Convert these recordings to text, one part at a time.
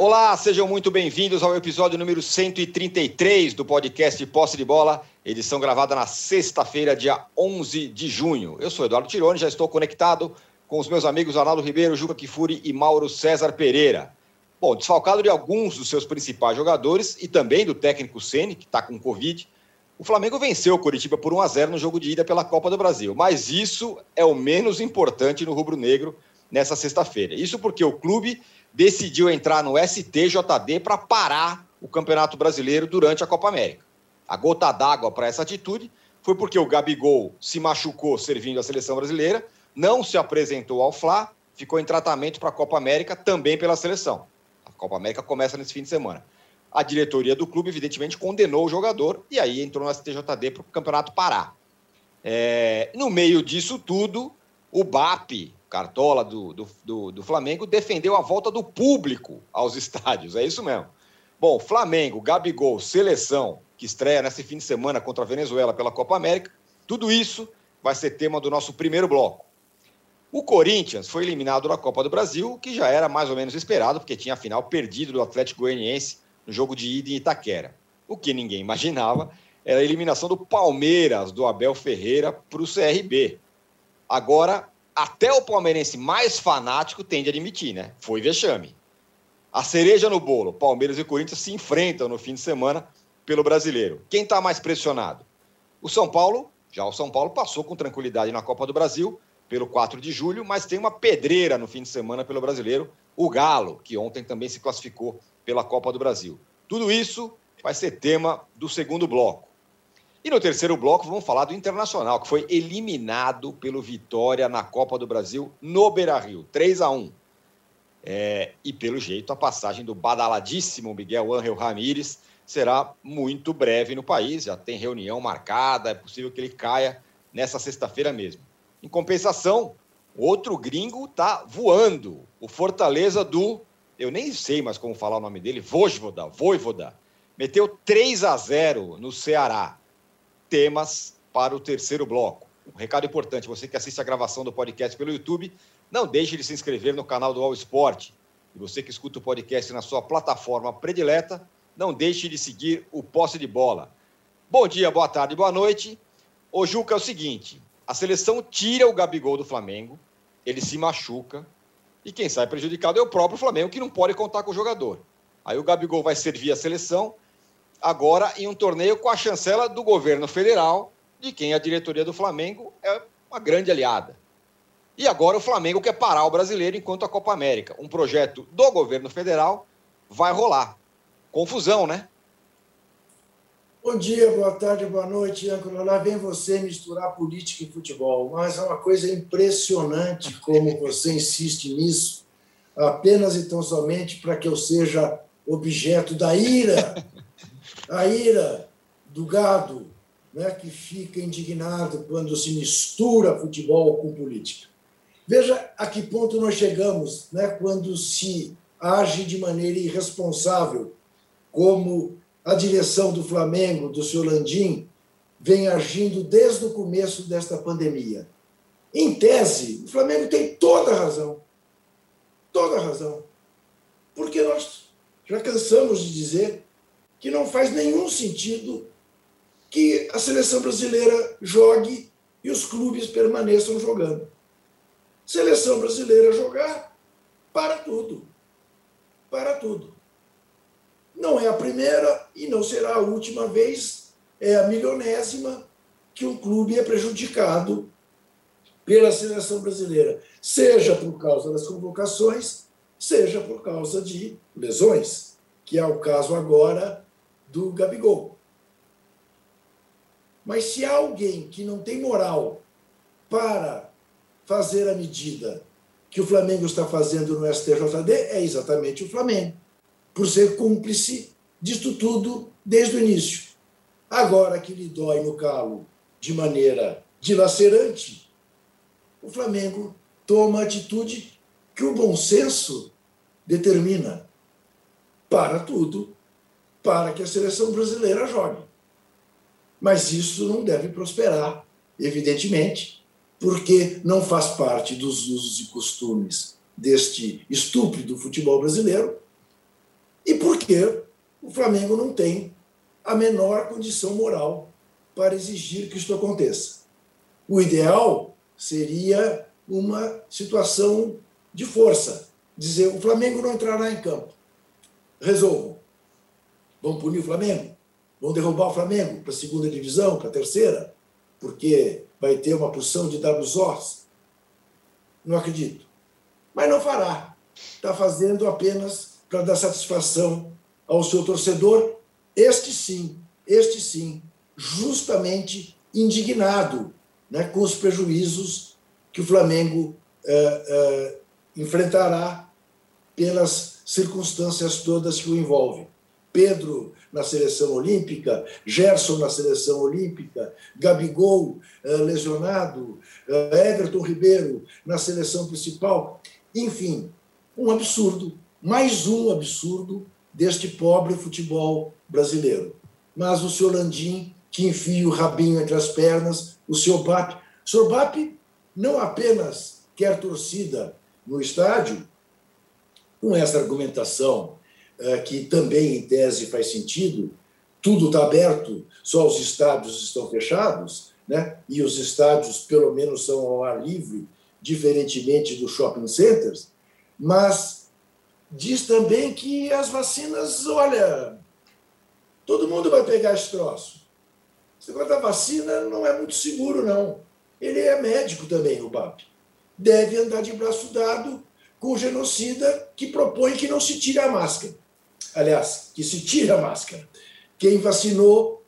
Olá, sejam muito bem-vindos ao episódio número 133 do podcast Posse de Bola, edição gravada na sexta-feira, dia 11 de junho. Eu sou Eduardo Tironi, já estou conectado com os meus amigos Arnaldo Ribeiro, Juca Kifuri e Mauro César Pereira. Bom, desfalcado de alguns dos seus principais jogadores e também do técnico Ceni, que está com Covid, o Flamengo venceu o Curitiba por 1 a 0 no jogo de ida pela Copa do Brasil. Mas isso é o menos importante no rubro-negro nessa sexta-feira. Isso porque o clube decidiu entrar no STJD para parar o Campeonato Brasileiro durante a Copa América. A gota d'água para essa atitude foi porque o Gabigol se machucou servindo a seleção brasileira, não se apresentou ao Fla, ficou em tratamento para a Copa América também pela seleção. A Copa América começa nesse fim de semana. A diretoria do clube, evidentemente, condenou o jogador e aí entrou no STJD para o campeonato parar. É, no meio disso tudo, o BAP, Cartola do, do, do, do, Flamengo, defendeu a volta do público aos estádios. É isso mesmo. Bom, Flamengo, Gabigol, seleção, que estreia nesse fim de semana contra a Venezuela pela Copa América, tudo isso vai ser tema do nosso primeiro bloco. O Corinthians foi eliminado da Copa do Brasil, que já era mais ou menos esperado, porque tinha a final perdido do Atlético Goianiense no jogo de ida em Itaquera. O que ninguém imaginava era a eliminação do Palmeiras, do Abel Ferreira, para o CRB. Agora, até o palmeirense mais fanático tende a admitir, né? Foi vexame. A cereja no bolo, Palmeiras e Corinthians se enfrentam no fim de semana pelo brasileiro. Quem está mais pressionado? O São Paulo, já o São Paulo passou com tranquilidade na Copa do Brasil pelo 4 de julho, mas tem uma pedreira no fim de semana pelo brasileiro, o Galo, que ontem também se classificou pela Copa do Brasil. Tudo isso vai ser tema do segundo bloco. E no terceiro bloco, vamos falar do Internacional, que foi eliminado pelo Vitória na Copa do Brasil no Beira Rio, 3 a 1 é, E pelo jeito, a passagem do badaladíssimo Miguel Ángel Ramírez será muito breve no país. Já tem reunião marcada, é possível que ele caia nessa sexta-feira mesmo. Em compensação, outro gringo está voando. O Fortaleza do. Eu nem sei mais como falar o nome dele, Vojvoda, Voivoda. Meteu 3 a 0 no Ceará temas para o terceiro bloco. Um recado importante: você que assiste a gravação do podcast pelo YouTube, não deixe de se inscrever no canal do All Sport. E você que escuta o podcast na sua plataforma predileta, não deixe de seguir o Posse de Bola. Bom dia, boa tarde, boa noite. O Juca é o seguinte: a seleção tira o Gabigol do Flamengo, ele se machuca, e quem sai prejudicado é o próprio Flamengo, que não pode contar com o jogador. Aí o Gabigol vai servir a seleção, agora em um torneio com a chancela do governo federal, de quem a diretoria do Flamengo é uma grande aliada. E agora o Flamengo quer parar o brasileiro enquanto a Copa América, um projeto do governo federal, vai rolar. Confusão, né? Bom dia, boa tarde, boa noite, âncora. Lá vem você misturar política e futebol, mas é uma coisa impressionante como você insiste nisso, apenas e tão somente para que eu seja objeto da ira a ira do gado, né, que fica indignado quando se mistura futebol com política. Veja a que ponto nós chegamos né, quando se age de maneira irresponsável, como a direção do Flamengo, do seu Landim, vem agindo desde o começo desta pandemia. Em tese, o Flamengo tem toda a razão. Toda a razão. Porque nós já cansamos de dizer que não faz nenhum sentido que a seleção brasileira jogue e os clubes permaneçam jogando. Seleção brasileira jogar, para tudo. Para tudo. Não é a primeira e não será a última vez, é a milionésima que um clube é prejudicado pela seleção brasileira, seja por causa das convocações, seja por causa de lesões, que é o caso agora do Gabigol. Mas se há alguém que não tem moral para fazer a medida que o Flamengo está fazendo no STJD, é exatamente o Flamengo, por ser cúmplice disto tudo desde o início. Agora que lhe dói no calo de maneira dilacerante, o Flamengo toma a atitude que o bom senso determina. Para tudo para que a seleção brasileira jogue. Mas isso não deve prosperar, evidentemente, porque não faz parte dos usos e costumes deste estúpido futebol brasileiro E porque o Flamengo não tem a menor condição moral para exigir que isso aconteça. O ideal seria uma situação de força, dizer o Flamengo não entrará em campo. Resolvam. Vão punir o Flamengo? Vão derrubar o Flamengo para a segunda divisão, para a terceira? Porque vai ter uma porção de WSOs? Não acredito. Mas não fará. Está fazendo apenas para dar satisfação ao seu torcedor, este sim, este sim, justamente indignado né, com os prejuízos que o Flamengo eh, eh, enfrentará pelas circunstâncias todas que o envolvem. Pedro na seleção olímpica, Gerson na seleção olímpica, Gabigol eh, lesionado, Everton Ribeiro na seleção principal. Enfim, um absurdo, mais um absurdo deste pobre futebol brasileiro. Mas o senhor Landim, que enfia o rabinho entre as pernas, o senhor Bap. O senhor Bap não apenas quer torcida no estádio, com essa argumentação, eh, que também em tese faz sentido, tudo está aberto, só os estádios estão fechados, né? e os estádios, pelo menos, são ao ar livre, diferentemente dos shopping centers, mas diz também que as vacinas, olha, todo mundo vai pegar esse troço. Esse negócio vacina não é muito seguro, não. Ele é médico também, o BAP. Deve andar de braço dado com o genocida que propõe que não se tire a máscara. Aliás, que se tire a máscara. Quem vacinou,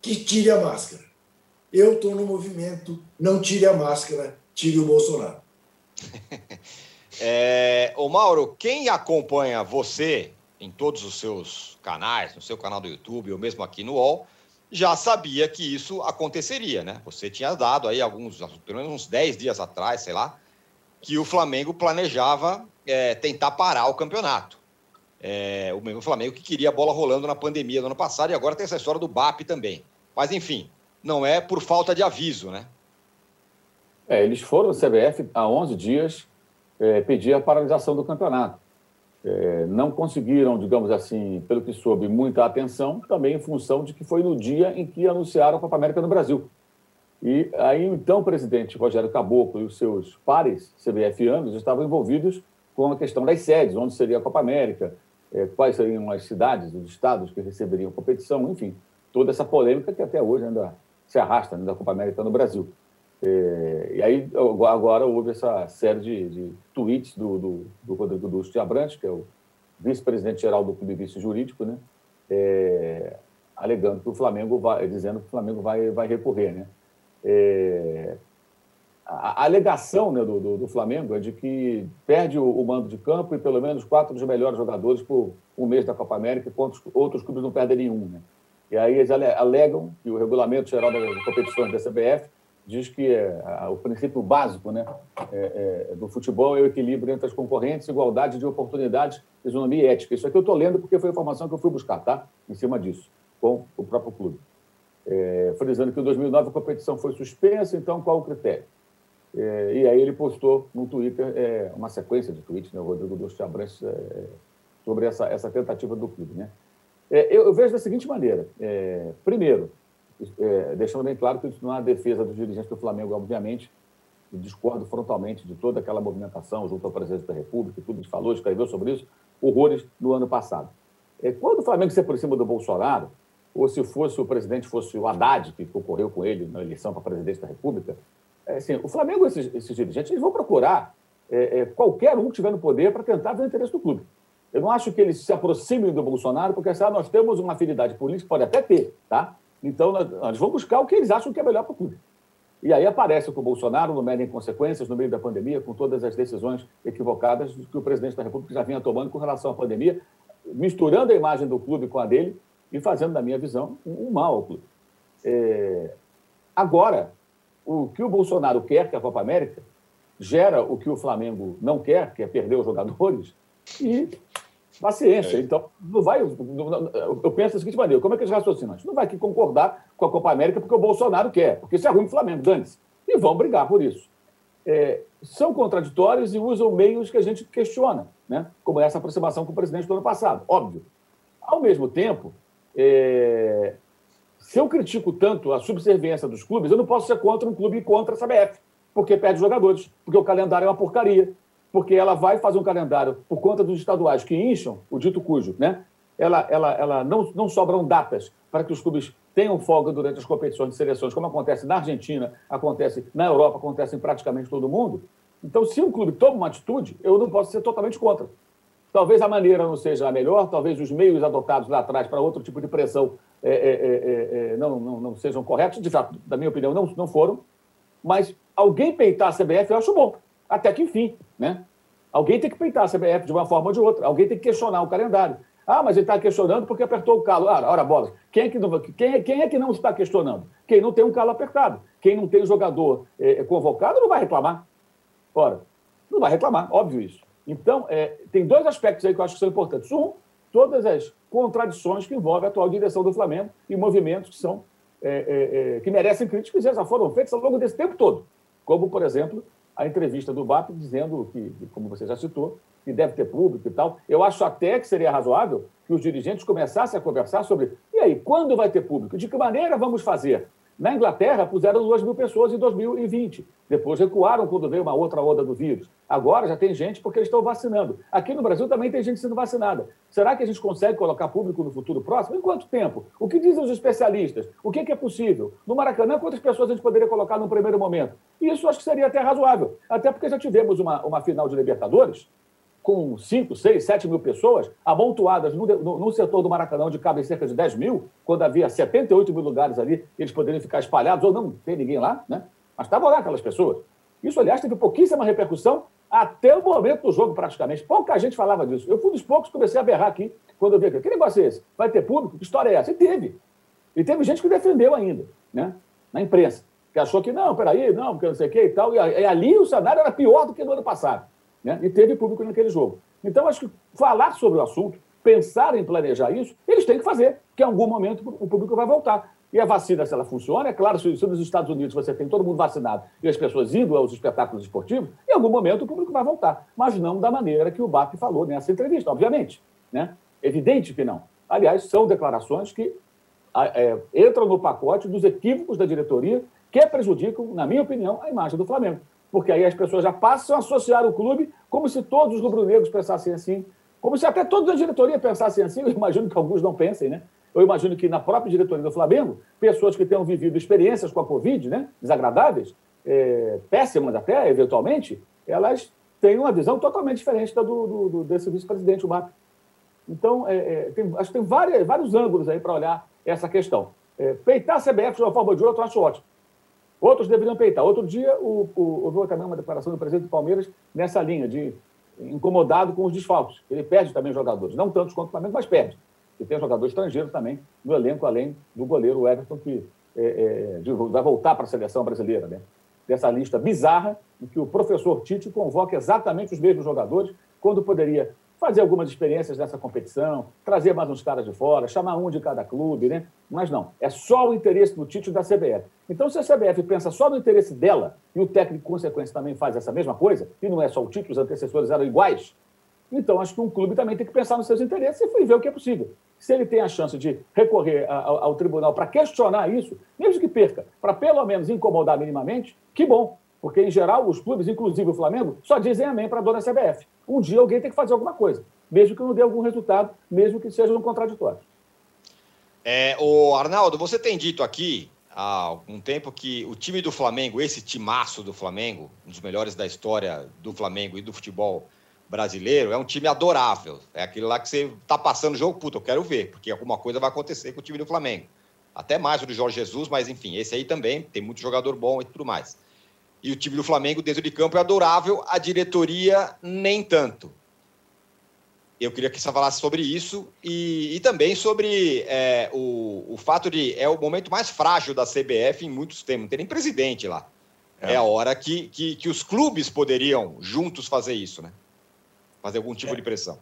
que tire a máscara. Eu estou no movimento, não tire a máscara, tire o Bolsonaro. É, ô Mauro, quem acompanha você em todos os seus canais, no seu canal do YouTube ou mesmo aqui no UOL, já sabia que isso aconteceria, né? Você tinha dado aí alguns, pelo menos uns 10 dias atrás, sei lá, que o Flamengo planejava é, tentar parar o campeonato. É, o mesmo Flamengo que queria a bola rolando na pandemia do ano passado e agora tem essa história do BAP também. Mas, enfim, não é por falta de aviso, né? É, eles foram ao CBF há 11 dias é, pedir a paralisação do campeonato. É, não conseguiram, digamos assim, pelo que soube, muita atenção, também em função de que foi no dia em que anunciaram a Copa América no Brasil. E aí, então, o presidente Rogério Caboclo e os seus pares CBFianos estavam envolvidos com a questão das sedes, onde seria a Copa América, é, quais seriam as cidades, os estados que receberiam competição, enfim, toda essa polêmica que até hoje ainda se arrasta né, da Copa América no Brasil. É, e aí, agora houve essa série de, de tweets do, do, do Rodrigo Dusto de Abrantes, que é o vice-presidente geral do Clube Vice Jurídico, né? É, alegando que o Flamengo vai, dizendo que o Flamengo vai, vai recorrer, né? É, a, alegação né, do, do, do, Flamengo é de que perde o, o, mando de campo e pelo menos quatro dos melhores jogadores por um mês da Copa América, enquanto outros clubes não perdem nenhum, né? E aí eles alegam que o regulamento geral das competições da CBF diz que é, o princípio básico né, é, é, do futebol é o equilíbrio entre as concorrentes, igualdade de oportunidades, isonomia e ética. Isso aqui eu estou lendo porque foi a informação que eu fui buscar, tá? Em cima disso, com o próprio clube. É, frisando que em 2009 a competição foi suspensa, então qual o critério? É, e aí ele postou no Twitter é, uma sequência de tweets, né, o Rodrigo Dosto Abrantes, é, sobre essa, essa tentativa do clube. Né? É, eu, eu, vejo da seguinte maneira: primeiro, é, deixando bem claro que isso não é defesa dos dirigentes do Flamengo, obviamente, e discordo frontalmente de toda aquela movimentação junto ao presidente da República, tudo que falou, escreveu sobre isso, horrores no ano passado. É, quando o Flamengo se aproxima do Bolsonaro, ou se fosse o presidente fosse o Haddad, que concorreu com ele na eleição para presidente da República, é, assim, o Flamengo, esses, esses dirigentes, eles vão procurar é, é, qualquer um que estiver no poder para tentar ver o interesse do clube. Eu não acho que eles se aproximem do Bolsonaro, porque sabe, nós temos uma afinidade política, pode até ter, tá? Então, nós vamos buscar o que eles acham que é melhor para o clube. E aí aparece com o Bolsonaro, no meio em consequências, no meio da pandemia, com todas as decisões equivocadas que o presidente da República já vinha tomando com relação à pandemia, misturando a imagem do clube com a dele e fazendo, na minha visão, um mal ao clube. É... Agora, o que o Bolsonaro quer, que é a Copa América, gera o que o Flamengo não quer, que é perder os jogadores, e Paciência. É. Então, não vai. Eu penso da seguinte maneira: como é que eles raciocinam? A gente não vai aqui concordar com a Copa América porque o Bolsonaro quer, porque isso é ruim o Flamengo, dane-se. E vão brigar por isso. É, são contraditórios e usam meios que a gente questiona. né? como essa aproximação com o presidente do ano passado, óbvio. Ao mesmo tempo, é... se eu critico tanto a subserviência dos clubes, eu não posso ser contra um clube contra a CBF, porque perde jogadores, porque o calendário é uma porcaria, porque ela vai fazer um calendário por conta dos estaduais que incham, o dito cujo, né? ela, ela, ela não, não sobram datas para que os clubes tenham folga durante as competições de seleções, como acontece na Argentina, acontece na Europa, acontece em praticamente todo mundo. Então, se um clube toma uma atitude, eu não posso ser totalmente contra. Talvez a maneira não seja a melhor, talvez os meios adotados lá atrás para outro tipo de pressão é, é, é, é, não, não, não, sejam corretos, de fato, da minha opinião, não, não foram. Mas alguém peitar a CBF eu acho bom, até que enfim. Né? Alguém tem que peitar a CBF de uma forma ou de outra, alguém tem que questionar o calendário. Ah, mas ele está questionando porque apertou o calo. Ah, ora, bola. Quem é, que não, quem, é, quem é que não está questionando? Quem não tem um calo apertado. Quem não tem o jogador é, convocado não vai reclamar. Ora, não vai reclamar, óbvio isso. Então, é, tem dois aspectos aí que eu acho que são importantes. Um, todas as contradições que envolvem a atual direção do Flamengo e movimentos que são é, é, que merecem críticas e já foram feitos ao longo desse tempo todo. Como, por exemplo, a entrevista do BAP dizendo que, como você já citou, que deve ter público e tal. Eu acho até que seria razoável que os dirigentes começassem a conversar sobre e aí, quando vai ter público? De que maneira vamos fazer? Na Inglaterra, puseram 2 mil pessoas em 2020. Depois recuaram quando veio uma outra onda do vírus. Agora já tem gente porque eles estão vacinando. Aqui no Brasil também tem gente sendo vacinada. Será que a gente consegue colocar público no futuro próximo? Em quanto tempo? O que dizem os especialistas? O que é, possível? No Maracanã, quantas pessoas a gente poderia colocar no primeiro momento? Isso acho que seria até razoável. Até porque já tivemos uma, uma final de Libertadores com 5, 6, 7 mil pessoas amontoadas no, no, no, setor do Maracanã, onde cabem cerca de 10 mil, quando havia 78 mil lugares ali, eles poderiam ficar espalhados, ou não tem ninguém lá, né? Mas estavam lá aquelas pessoas. Isso, aliás, teve pouquíssima repercussão até o momento do jogo, praticamente. Pouca gente falava disso. Eu fui dos poucos que comecei a berrar aqui, quando eu vi aqui. Que negócio é esse? Vai ter público? Que história é essa? E teve. E teve gente que defendeu ainda, né? Na imprensa. Que achou que, não, peraí, não, porque não sei o que e tal. E, e ali o cenário era pior do que no ano passado. Né? E teve público naquele jogo. Então, acho que falar sobre o assunto, pensar em planejar isso, eles têm que fazer, que em algum momento o público vai voltar. E a vacina, se ela funciona, é claro, se, se nos Estados Unidos você tem todo mundo vacinado e as pessoas indo aos espetáculos esportivos, em algum momento o público vai voltar. Mas não da maneira que o BAP falou nessa entrevista, obviamente. Né? Evidente que não. Aliás, são declarações que é, entram no pacote dos equívocos da diretoria que prejudicam, na minha opinião, a imagem do Flamengo porque aí as pessoas já passam a associar o clube como se todos os rubro-negros pensassem assim, como se até toda a diretoria pensassem assim. Eu imagino que alguns não pensem, né? Eu imagino que na própria diretoria do Flamengo, pessoas que tenham vivido experiências com a Covid, né, desagradáveis, é, péssimas até, eventualmente, elas têm uma visão totalmente diferente da do, do, do desse vice-presidente, o MAP. Então, é, é, tem, acho que tem várias, vários ângulos aí para olhar essa questão. É, peitar a CBF de uma forma ou de outra, eu acho ótimo. Outros deveriam peitar. Outro dia, o, o, houve também uma declaração do presidente do Palmeiras nessa linha, de incomodado com os desfalques. Ele perde também jogadores, não tantos quanto o Flamengo, mas perde. E tem jogador estrangeiro também no elenco, além do goleiro Everton, que é, é, vai voltar para a seleção brasileira. Né? Dessa lista bizarra, em que o professor Tite convoca exatamente os mesmos jogadores, quando poderia fazer algumas experiências nessa competição, trazer mais uns caras de fora, chamar um de cada clube, né? Mas não, é só o interesse do e da CBF. Então, se a CBF pensa só no interesse dela e o técnico, consequência, também faz essa mesma coisa, e não é só o Tite, os antecessores eram iguais, então acho que um clube também tem que pensar nos seus interesses e ver o que é possível. Se ele tem a chance de recorrer ao, ao tribunal para questionar isso, mesmo que perca, para pelo menos incomodar minimamente, que bom. Porque, em geral, os clubes, inclusive o Flamengo, só dizem amém para a dona CBF. Um dia alguém tem que fazer alguma coisa, mesmo que não dê algum resultado, mesmo que seja um contraditório. É, o Arnaldo, você tem dito aqui há algum tempo que o time do Flamengo, esse timaço do Flamengo, um dos melhores da história do Flamengo e do futebol brasileiro, é um time adorável. É aquele lá que você tá passando o jogo, puta, eu quero ver, porque alguma coisa vai acontecer com o time do Flamengo. Até mais o do Jorge Jesus, mas enfim, esse aí também tem muito jogador bom e tudo mais. E o time do Flamengo dentro de campo é adorável, a diretoria nem tanto. Eu queria que você falasse sobre isso e, e também sobre é, o, o fato de é o momento mais frágil da CBF em muitos tempos. Não tem nem presidente lá. É, é a hora que, que, que, os clubes poderiam juntos fazer isso, né? Fazer algum tipo é. de pressão.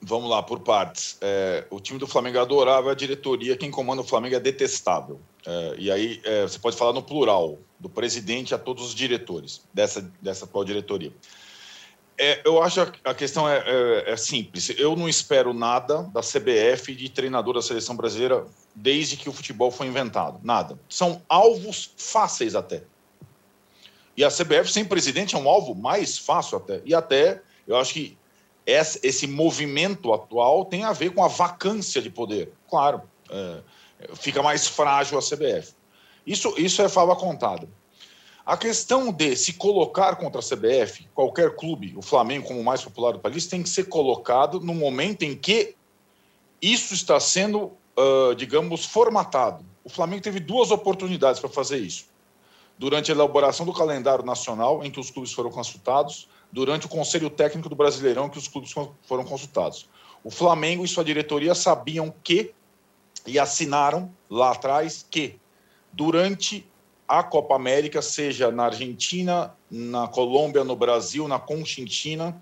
Vamos lá, por partes. É, o time do Flamengo é adorável, a diretoria, quem comanda o Flamengo é detestável. É, e aí é, você pode falar no plural, do presidente a todos os diretores dessa, dessa atual diretoria. é, eu acho que a questão é, é, é, simples. Eu não espero nada da CBF de treinador da seleção brasileira desde que o futebol foi inventado. Nada. São alvos fáceis até. E a CBF sem presidente é um alvo mais fácil até. E até, eu acho que esse movimento atual tem a ver com a vacância de poder. Claro, é, fica mais frágil a CBF. Isso, isso é fala contada. A questão de se colocar contra a CBF, qualquer clube, o Flamengo como o mais popular do país, tem que ser colocado no momento em que isso está sendo, uh, digamos, formatado. O Flamengo teve duas oportunidades para fazer isso. Durante a elaboração do calendário nacional, em que os clubes foram consultados, durante o Conselho Técnico do Brasileirão, que os clubes foram consultados. O Flamengo e sua diretoria sabiam que, e assinaram lá atrás, que durante a Copa América, seja na Argentina, na Colômbia, no Brasil, na Conchinchina,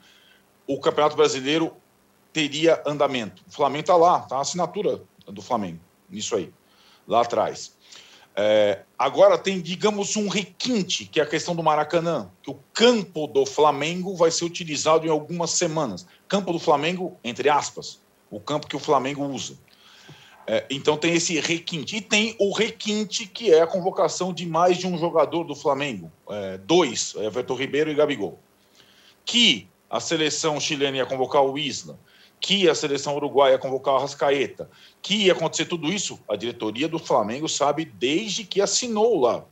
o Campeonato Brasileiro teria andamento. O Flamengo está lá, está a assinatura do Flamengo, nisso aí, lá atrás. É, agora tem, digamos, um requinte, que é a questão do Maracanã, que o campo do Flamengo vai ser utilizado em algumas semanas. Campo do Flamengo, entre aspas, o campo que o Flamengo usa. É, então tem esse requinte. E tem o requinte, que é a convocação de mais de um jogador do Flamengo, é, dois, Everton Ribeiro e Gabigol. Que a seleção chilena ia convocar o Isla, que a seleção uruguaia ia convocar o Rascaeta, que ia acontecer tudo isso, a diretoria do Flamengo sabe desde que assinou lá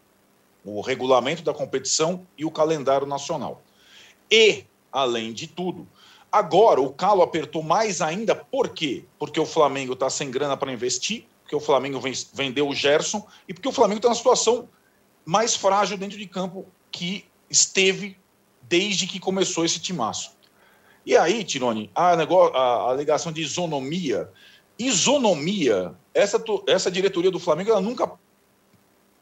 o regulamento da competição e o calendário nacional. E, além de tudo, agora o calo apertou mais ainda, por quê? Porque o Flamengo está sem grana para investir, porque o Flamengo vendeu o Gerson e porque o Flamengo está na situação mais frágil dentro de campo que esteve desde que começou esse timaço. E aí, Tirone, a, a alegação de isonomia isonomia, essa, essa diretoria do Flamengo ela nunca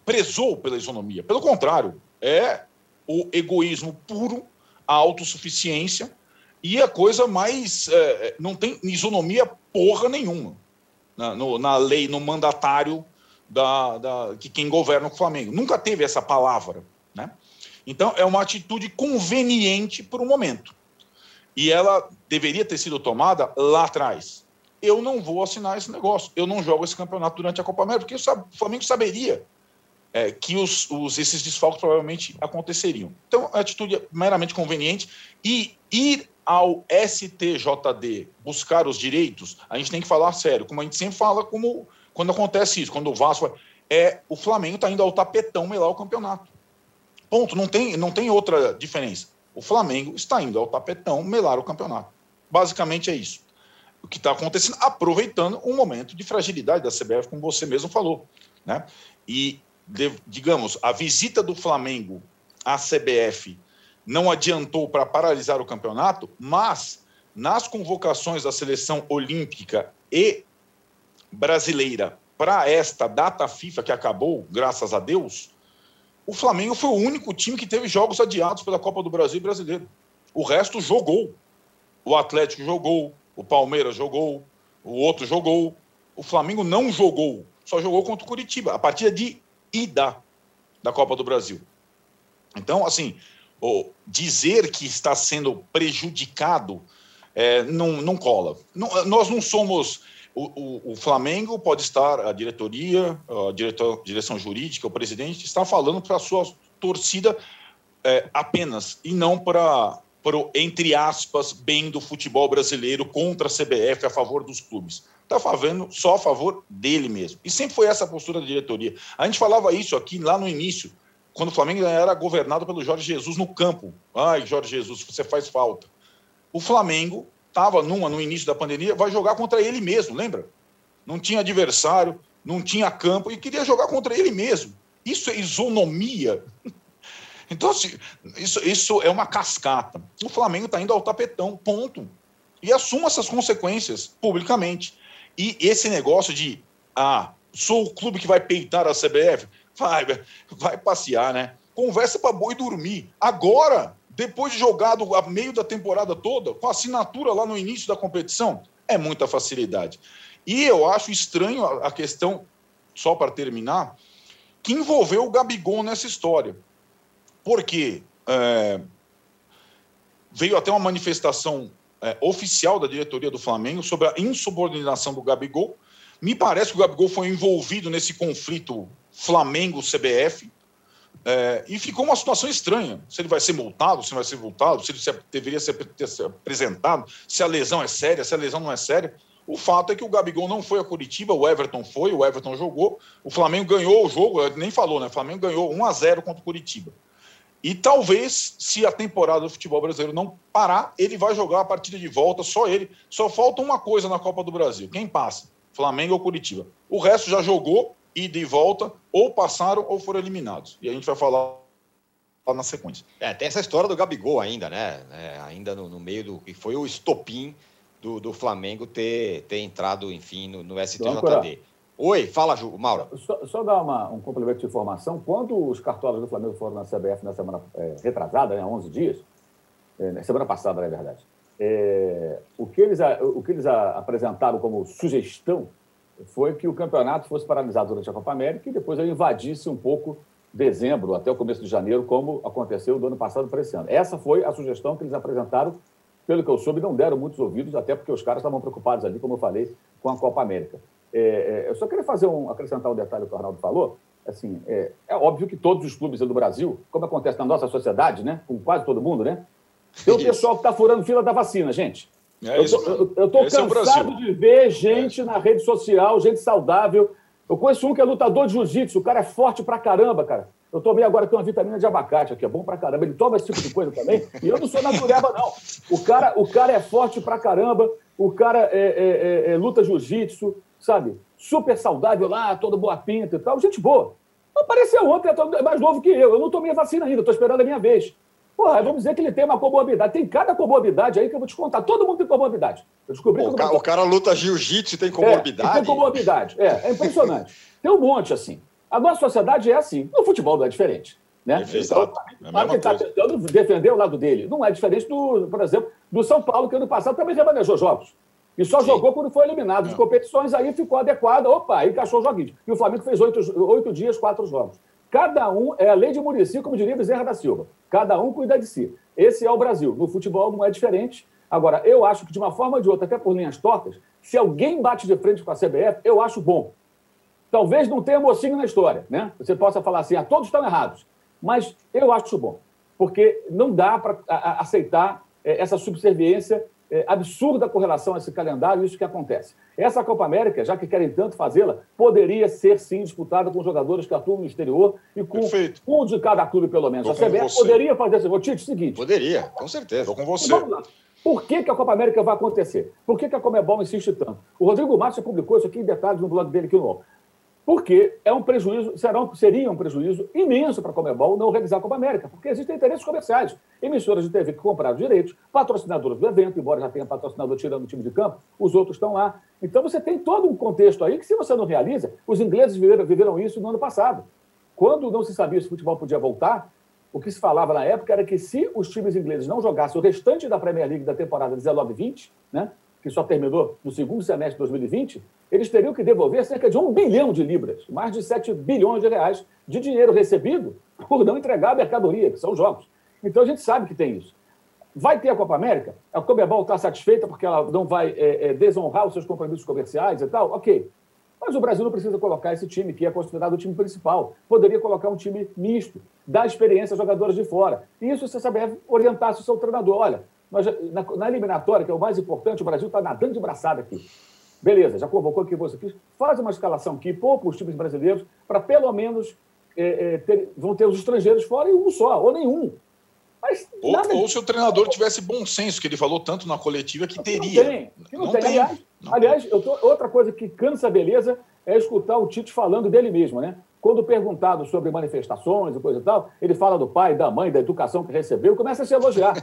prezou pela isonomia. Pelo contrário, é o egoísmo puro, a autossuficiência e a coisa mais. É, não tem isonomia porra nenhuma na, no, na lei, no mandatário da, da, que quem governa o Flamengo. Nunca teve essa palavra. Né? Então, é uma atitude conveniente para o momento. E ela deveria ter sido tomada lá atrás eu não vou assinar esse negócio. Eu não jogo esse campeonato durante a Copa América, porque o Flamengo saberia é, que os, os, esses desfalques provavelmente aconteceriam. Então, a atitude é meramente conveniente e ir ao STJD buscar os direitos, a gente tem que falar sério, como a gente sempre fala, como quando acontece isso, quando o Vasco é o Flamengo está indo ao tapetão melar o campeonato. Ponto, não tem, não tem outra diferença. O Flamengo está indo ao tapetão melar o campeonato. Basicamente é isso o que está acontecendo, aproveitando um momento de fragilidade da CBF, como você mesmo falou. Né? E, de, digamos, a visita do Flamengo à CBF não adiantou para paralisar o campeonato, mas nas convocações da seleção olímpica e brasileira para esta data FIFA que acabou, graças a Deus, o Flamengo foi o único time que teve jogos adiados pela Copa do Brasil e Brasileiro. O resto jogou. O Atlético jogou, o Palmeiras jogou, o outro jogou, o Flamengo não jogou, só jogou contra o Curitiba, a partida de ida da Copa do Brasil. Então, assim, dizer que está sendo prejudicado é, não, não cola. Não, nós não somos. O, o, o, Flamengo pode estar, a diretoria, a diretor, direção jurídica, o presidente, está falando para a sua torcida é, apenas, e não para pro, entre aspas, bem do futebol brasileiro contra a CBF a favor dos clubes. Está fazendo só a favor dele mesmo. E sempre foi essa a postura da diretoria. A gente falava isso aqui lá no início, quando o Flamengo era governado pelo Jorge Jesus no campo. Ai, Jorge Jesus, você faz falta. O Flamengo estava numa no início da pandemia, vai jogar contra ele mesmo, lembra? Não tinha adversário, não tinha campo e queria jogar contra ele mesmo. Isso é isonomia então, assim, isso, isso é uma cascata. O Flamengo está indo ao tapetão, ponto. E assuma essas consequências publicamente. E esse negócio de, ah, sou o clube que vai peitar a CBF, vai, vai passear, né? Conversa para boi dormir. Agora, depois de jogado a meio da temporada toda, com assinatura lá no início da competição, é muita facilidade. E eu acho estranho a questão, só para terminar, que envolveu o Gabigol nessa história. Porque é, veio até uma manifestação é, oficial da diretoria do Flamengo sobre a insubordinação do Gabigol. Me parece que o Gabigol foi envolvido nesse conflito Flamengo-CBF. É, e ficou uma situação estranha. Se ele vai ser multado, se não vai ser multado, se ele se, deveria ser, ter se apresentado, se a lesão é séria, se a lesão não é séria. O fato é que o Gabigol não foi a Curitiba, o Everton foi, o Everton jogou, o Flamengo ganhou o jogo, nem falou, né? O Flamengo ganhou 1 a 0 contra o Curitiba. E talvez, se a temporada do futebol brasileiro não parar, ele vai jogar a partida de volta, só ele. Só falta uma coisa na Copa do Brasil: quem passa? Flamengo ou Curitiba. O resto já jogou, e de volta, ou passaram ou foram eliminados. E a gente vai falar lá na sequência. É, tem essa história do Gabigol ainda, né? É, ainda no, no, meio do que foi o estopim do, do Flamengo ter, ter entrado, enfim, no, no STJD. Oi, fala, Ju, Mauro. Só, só dar uma, um complemento de informação. Quando os cartolas do Flamengo foram na CBF na semana é, retrasada, né, 11 dias, é, semana passada, na verdade, é, o que eles, o que eles apresentaram como sugestão foi que o campeonato fosse paralisado durante a Copa América e depois ele invadisse um pouco dezembro até o começo de janeiro, como aconteceu do ano passado para esse ano. Essa foi a sugestão que eles apresentaram, pelo que eu soube, não deram muitos ouvidos, até porque os caras estavam preocupados ali, como eu falei, com a Copa América. É, é, eu só queria fazer um, acrescentar um detalhe que o Arnaldo falou. Assim, é, é óbvio que todos os clubes do Brasil, como acontece na nossa sociedade, né, com quase todo mundo, né, tem o pessoal que está furando fila da vacina, gente. É eu estou é cansado é de ver gente é. na rede social, gente saudável. Eu conheço um que é lutador de jiu-jitsu, o cara é forte pra caramba, cara. Eu tomei agora aqui uma vitamina de abacate aqui, é bom pra caramba. Ele toma esse tipo de coisa também. E eu não sou natureba, não. O cara, o cara é forte pra caramba, o cara é, é, é, luta jiu-jitsu, sabe? Super saudável lá, todo boa pinta e tal. Gente boa. Apareceu ontem, é mais novo que eu. Eu não tomei a vacina ainda, estou esperando a minha vez. Porra, vamos dizer que ele tem uma comorbidade. Tem cada comorbidade aí que eu vou te contar. Todo mundo tem comorbidade. Eu descobri Pô, que o, cara, luta jiu-jitsu e tem comorbidade? É, tem comorbidade. É, é impressionante. tem um monte assim. A nossa sociedade é assim. No futebol não é diferente. Né? É, exato. Então, é está tentando defender o lado dele. Não é diferente, do, por exemplo, do São Paulo, que ano passado também remanejou jogos. E só Sim. jogou quando foi eliminado de é. competições, aí ficou adequado. Opa, aí encaixou o joguinho. E o Flamengo fez oito, oito dias, quatro jogos. Cada um, é a lei de Murici, como diria Bezerra da Silva. Cada um cuida de si. Esse é o Brasil. No futebol não é diferente. Agora, eu acho que de uma forma ou de outra, até por linhas tortas, se alguém bate de frente com a CBF, eu acho bom. Talvez não tenha mocinho na história, né? Você possa falar assim, ah, todos estão errados. Mas eu acho bom. Porque não dá para aceitar é, essa subserviência é, absurda com relação a esse calendário, isso que acontece. Essa Copa América, já que querem tanto fazê-la, poderia ser sim disputada com jogadores que atuam no exterior e com Perfeito. um de cada clube, pelo menos. Tô a CBF poderia fazer assim. Tite, seguinte. Poderia, com certeza. Estou com você. Vamos lá. Por que, que a Copa América vai acontecer? Por que, que a Comebol insiste tanto? O Rodrigo Matos publicou isso aqui em detalhes no blog dele aqui no UOL. Porque é um prejuízo, será, seria um prejuízo imenso para a Comebol não realizar a Copa América, porque existem interesses comerciais. Emissoras de TV que compraram direitos, patrocinadores do evento, embora já tenha patrocinador tirando o time de campo, os outros estão lá. Então você tem todo um contexto aí que, se você não realiza, os ingleses viveram, viveram isso no ano passado. Quando não se sabia se o futebol podia voltar, o que se falava na época era que se os times ingleses não jogassem o restante da Premier League da temporada 19-20, né, que só terminou no segundo semestre de 2020, eles teriam que devolver cerca de um bilhão de libras, mais de 7 bilhões de reais de dinheiro recebido por não entregar a mercadoria, que são os jogos. Então a gente sabe que tem isso. Vai ter a Copa América? A Comebol está satisfeita porque ela não vai é, é, desonrar os seus compromissos comerciais e tal? Ok. Mas o Brasil não precisa colocar esse time, que é considerado o time principal. Poderia colocar um time misto, dar experiência a jogadores de fora. E isso se a CBF orientasse o seu treinador. Olha, nós, na, na, eliminatória, que é o mais importante, o Brasil está nadando de braçada aqui. Beleza, já convocou aqui você quis. Faz uma escalação aqui, poupa os times brasileiros, para pelo menos é, é, ter, vão ter os estrangeiros fora e um só, ou nenhum. Mas ou, nada... ou se o treinador tivesse bom senso, que ele falou tanto na coletiva que teria. Não tem. Que não, não tem. tem. Aliás, não aliás tem. Tô, outra coisa que cansa a beleza é escutar o Tite falando dele mesmo, né? Quando perguntado sobre manifestações e coisa e tal, ele fala do pai, da mãe, da educação que recebeu começa a se elogiar.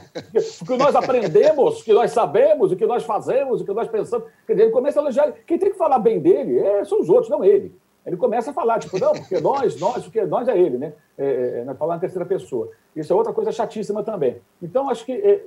o que nós aprendemos, o que nós sabemos, o que nós fazemos, o que nós pensamos. Quer dizer, ele começa a elogiar. Quem tem que falar bem dele é, são os outros, não ele. Ele começa a falar, tipo, não, porque nós, nós, porque nós é ele, né? É, é, é falar na terceira pessoa. Isso é outra coisa chatíssima também. Então, acho que é,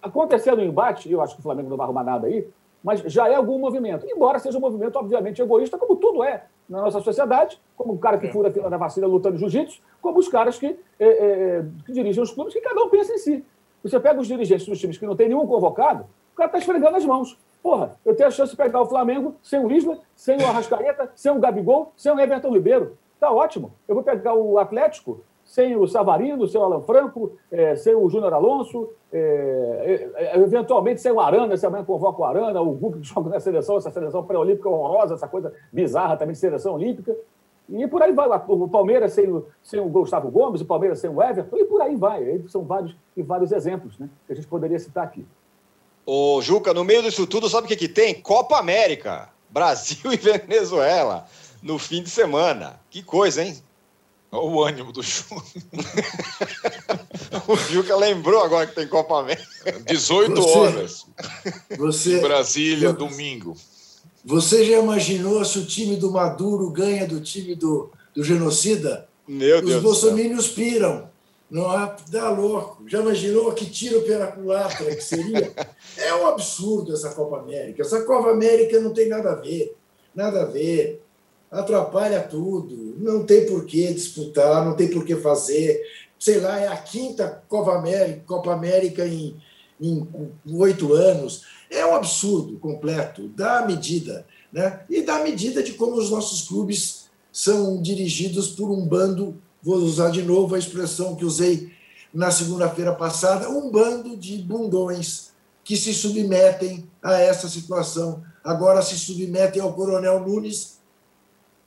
acontecendo o embate, eu acho que o Flamengo não vai arrumar nada aí, mas já é algum movimento. Embora seja um movimento, obviamente, egoísta, como tudo é na nossa sociedade, como o cara que é. fura a fila da vacina lutando jiu-jitsu, como os caras que, é, é, que, dirigem os clubes, que cada um pensa em si. Você pega os dirigentes dos times que não tem nenhum convocado, o cara está esfregando as mãos. Porra, eu tenho a chance de pegar o Flamengo sem o Isla, sem o Arrascaeta, sem o Gabigol, sem o Everton Ribeiro. Tá ótimo. Eu vou pegar o Atlético sem o Savarino, sem o Alan Franco, é, sem o Júnior Alonso, é, é, eventualmente sem o Arana, se amanhã convoca o Arana, o Guga que joga na seleção, essa seleção pré-olímpica horrorosa, essa coisa bizarra também de seleção olímpica. E por aí vai. O Palmeiras sem o, sem o Gustavo Gomes, o Palmeiras sem o Everton, e por aí vai. São vários e vários exemplos né, que a gente poderia citar aqui. Ô, Juca, no meio disso tudo, sabe o que, que tem? Copa América. Brasil e Venezuela no fim de semana. Que coisa, hein? Olha o ânimo do Juca. o Juca lembrou agora que tem Copa América. 18 você, horas. Você, em Brasília, domingo. Você já imaginou se o time do Maduro ganha do time do, do genocida? Meu Os Deus. Os bolsominions piram. Não há, dá louco. Já imaginou que tiro pela culatra que seria? É um absurdo essa Copa América. Essa Copa América não tem nada a ver. Nada a ver. Atrapalha tudo. Não tem por que disputar, não tem por que fazer. Sei lá, é a quinta Copa América, Copa América em oito anos. É um absurdo completo, da medida. Né? E da medida de como os nossos clubes são dirigidos por um bando, vou usar de novo a expressão que usei na segunda-feira passada, um bando de bundões que se submetem a essa situação. Agora se submetem ao Coronel Nunes,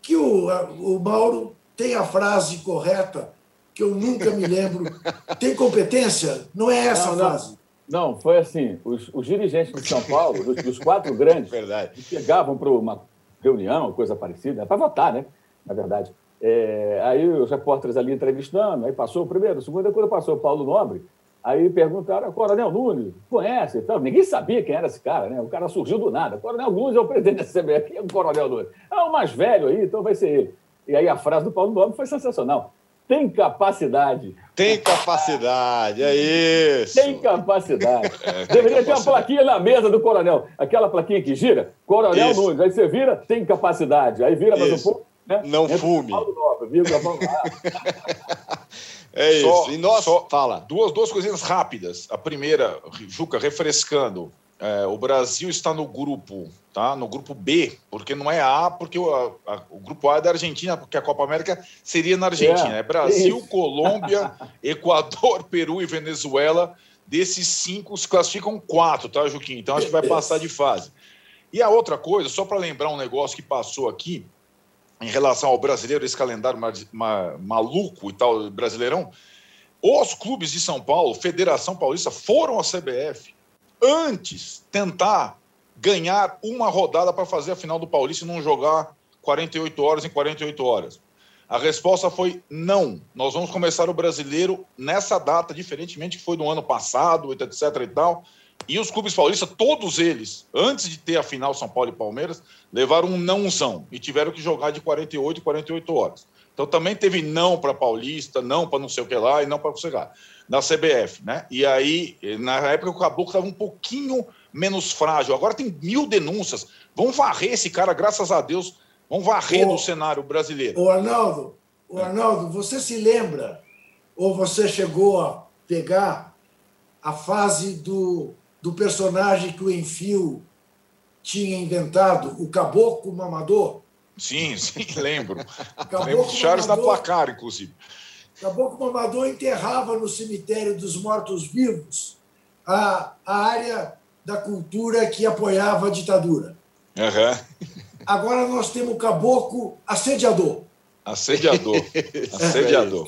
que o, o Mauro tem a frase correta, que eu nunca me lembro. Tem competência? Não é essa não, frase. Não, foi assim: os, os dirigentes de São Paulo, dos, dos quatro grandes, verdade. chegavam para uma reunião, coisa parecida, para votar, né? Na verdade. É, aí os repórteres ali entrevistando, aí passou o primeiro, o segundo, quando passou o Paulo Nobre, aí perguntaram, Coronel Nunes, conhece então Ninguém sabia quem era esse cara, né? O cara surgiu do nada. Coronel Nunes é o presidente da CBF, quem é o Coronel Nunes? É o mais velho aí, então vai ser ele. E aí a frase do Paulo Nobre foi sensacional tem capacidade. Tem capacidade, é isso. Tem capacidade. É, tem Deveria capacidade. ter uma plaquinha na mesa do coronel. Aquela plaquinha que gira, Coronel isso. Nunes. Aí você vira, tem capacidade. Aí vira mais um pouco. Né? Não Entra fume. Vírgula, é isso. Só, e nós, só fala. Duas, duas coisinhas rápidas. A primeira, Juca, refrescando. É, o Brasil está no grupo, tá? No grupo B, porque não é A, porque o, a, o grupo A é da Argentina, porque a Copa América seria na Argentina. É, é Brasil, isso. Colômbia, Equador, Peru e Venezuela. Desses cinco se classificam quatro, tá, Juquinho? Então a gente vai passar de fase. E a outra coisa, só para lembrar um negócio que passou aqui, em relação ao brasileiro, esse calendário ma, ma, maluco e tal, brasileirão, os clubes de São Paulo, Federação Paulista, foram à CBF antes tentar ganhar uma rodada para fazer a final do Paulista e não jogar 48 horas em 48 horas? A resposta foi não. Nós vamos começar o brasileiro nessa data, diferentemente que foi do ano passado, etc e tal. E os clubes paulistas, todos eles, antes de ter a final São Paulo e Palmeiras, levaram um nãozão e tiveram que jogar de 48 e 48 horas. Então também teve não para Paulista, não para não sei o que lá e não para você lá na CBF, né? E aí, na época, o Caboclo estava um pouquinho menos frágil. Agora tem mil denúncias. Vão varrer esse cara, graças a Deus, vão varrer do cenário brasileiro. O Arnaldo, o Arnaldo, você se lembra, ou você chegou a pegar a fase do, do personagem que o Enfio tinha inventado, o Caboclo Mamador? Sim, sim, lembro. lembro Charles da Placar, inclusive. Caboclo Mamador enterrava no cemitério dos mortos-vivos a, a área da cultura que apoiava a ditadura. Uhum. Agora nós temos o caboclo assediador. Assediador. Assediador.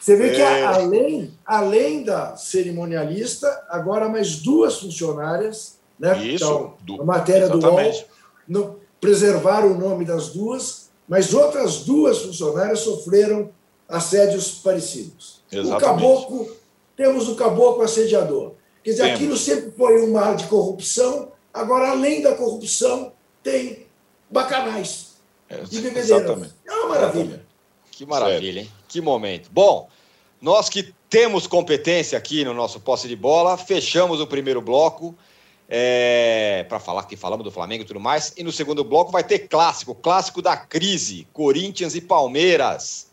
Você vê que, é. além, além da cerimonialista, agora mais duas funcionárias, né? Isso, então, do, a matéria exatamente. do UOL, no, preservaram o nome das duas, mas outras duas funcionárias sofreram assédios parecidos. Exatamente. O caboclo, temos o caboclo assediador. Quer dizer, temos. aquilo sempre foi um mar de corrupção, agora, além da corrupção, tem bacanais é, e bebedeiras. É uma maravilha. Que maravilha, hein? Que momento. Bom, nós que temos competência aqui no nosso posse de bola, fechamos o primeiro bloco. É, para falar que falamos do Flamengo e tudo mais. E no segundo bloco vai ter clássico, clássico da crise, Corinthians e Palmeiras.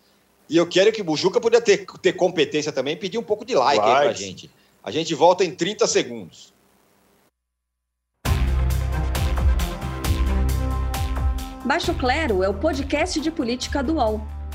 E eu quero que o Bujuca podia ter, ter competência também, pedir um pouco de like, like. aí pra gente. A gente volta em 30 segundos. Baixo Clero é o podcast de política do UOL.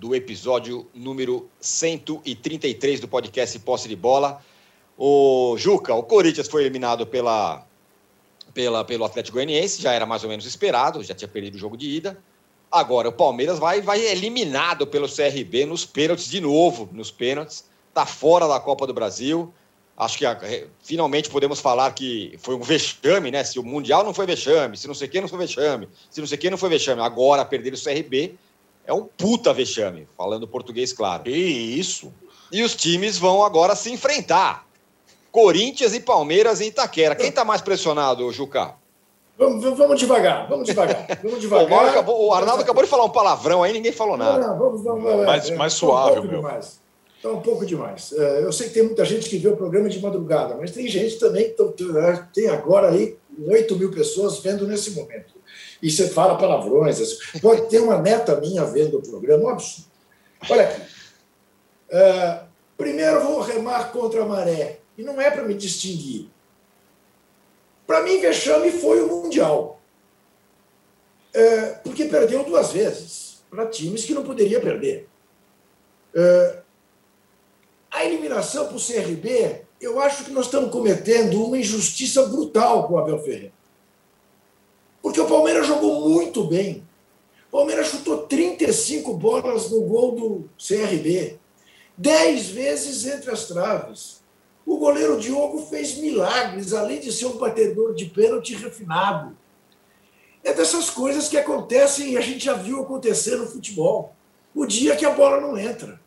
do episódio número 133 do podcast Posse de Bola. O Juca, o Corinthians foi eliminado pela, pela, pelo Atlético Goianiense, já era mais ou menos esperado, já tinha perdido o jogo de ida. Agora o Palmeiras vai, vai eliminado pelo CRB nos pênaltis de novo, nos pênaltis. Está fora da Copa do Brasil. Acho que é, finalmente podemos falar que foi um vexame, né? Se o Mundial não foi vexame, se não sei o que não foi vexame, se não sei o que não foi vexame. Agora perder o CRB é um puta vexame, falando português claro. Que isso. E os times vão agora se enfrentar. Corinthians e Palmeiras em Itaquera. Quem está mais pressionado, Juca? Vamos, vamos devagar, vamos devagar. Vamos devagar. o, acabou, o, Arnaldo acabou de falar um palavrão aí, ninguém falou nada. Não, não, vamos, vamos, vamos, mais, é, mais suave, um meu. Demais. Está um pouco demais. É, eu sei que tem muita gente que vê o programa de madrugada, mas tem gente também que tem agora aí 8 mil pessoas vendo nesse momento e você fala palavrões. Assim. Pode ter uma neta minha vendo o programa, um absurdo. Olha aqui. Uh, primeiro vou remar contra a maré, e não é para me distinguir. Para mim, vexame foi o Mundial. Uh, porque perdeu duas vezes para times que não poderia perder. Uh, a eliminação para o CRB, eu acho que nós estamos cometendo uma injustiça brutal com o Abel Ferreira. Porque o Palmeiras jogou muito bem. O Palmeiras chutou 35 bolas no gol do CRB, 10 vezes entre as traves. O goleiro Diogo fez milagres, além de ser um batedor de pênalti refinado. É dessas coisas que acontecem e a gente já viu acontecer no futebol. O dia que a bola não entra.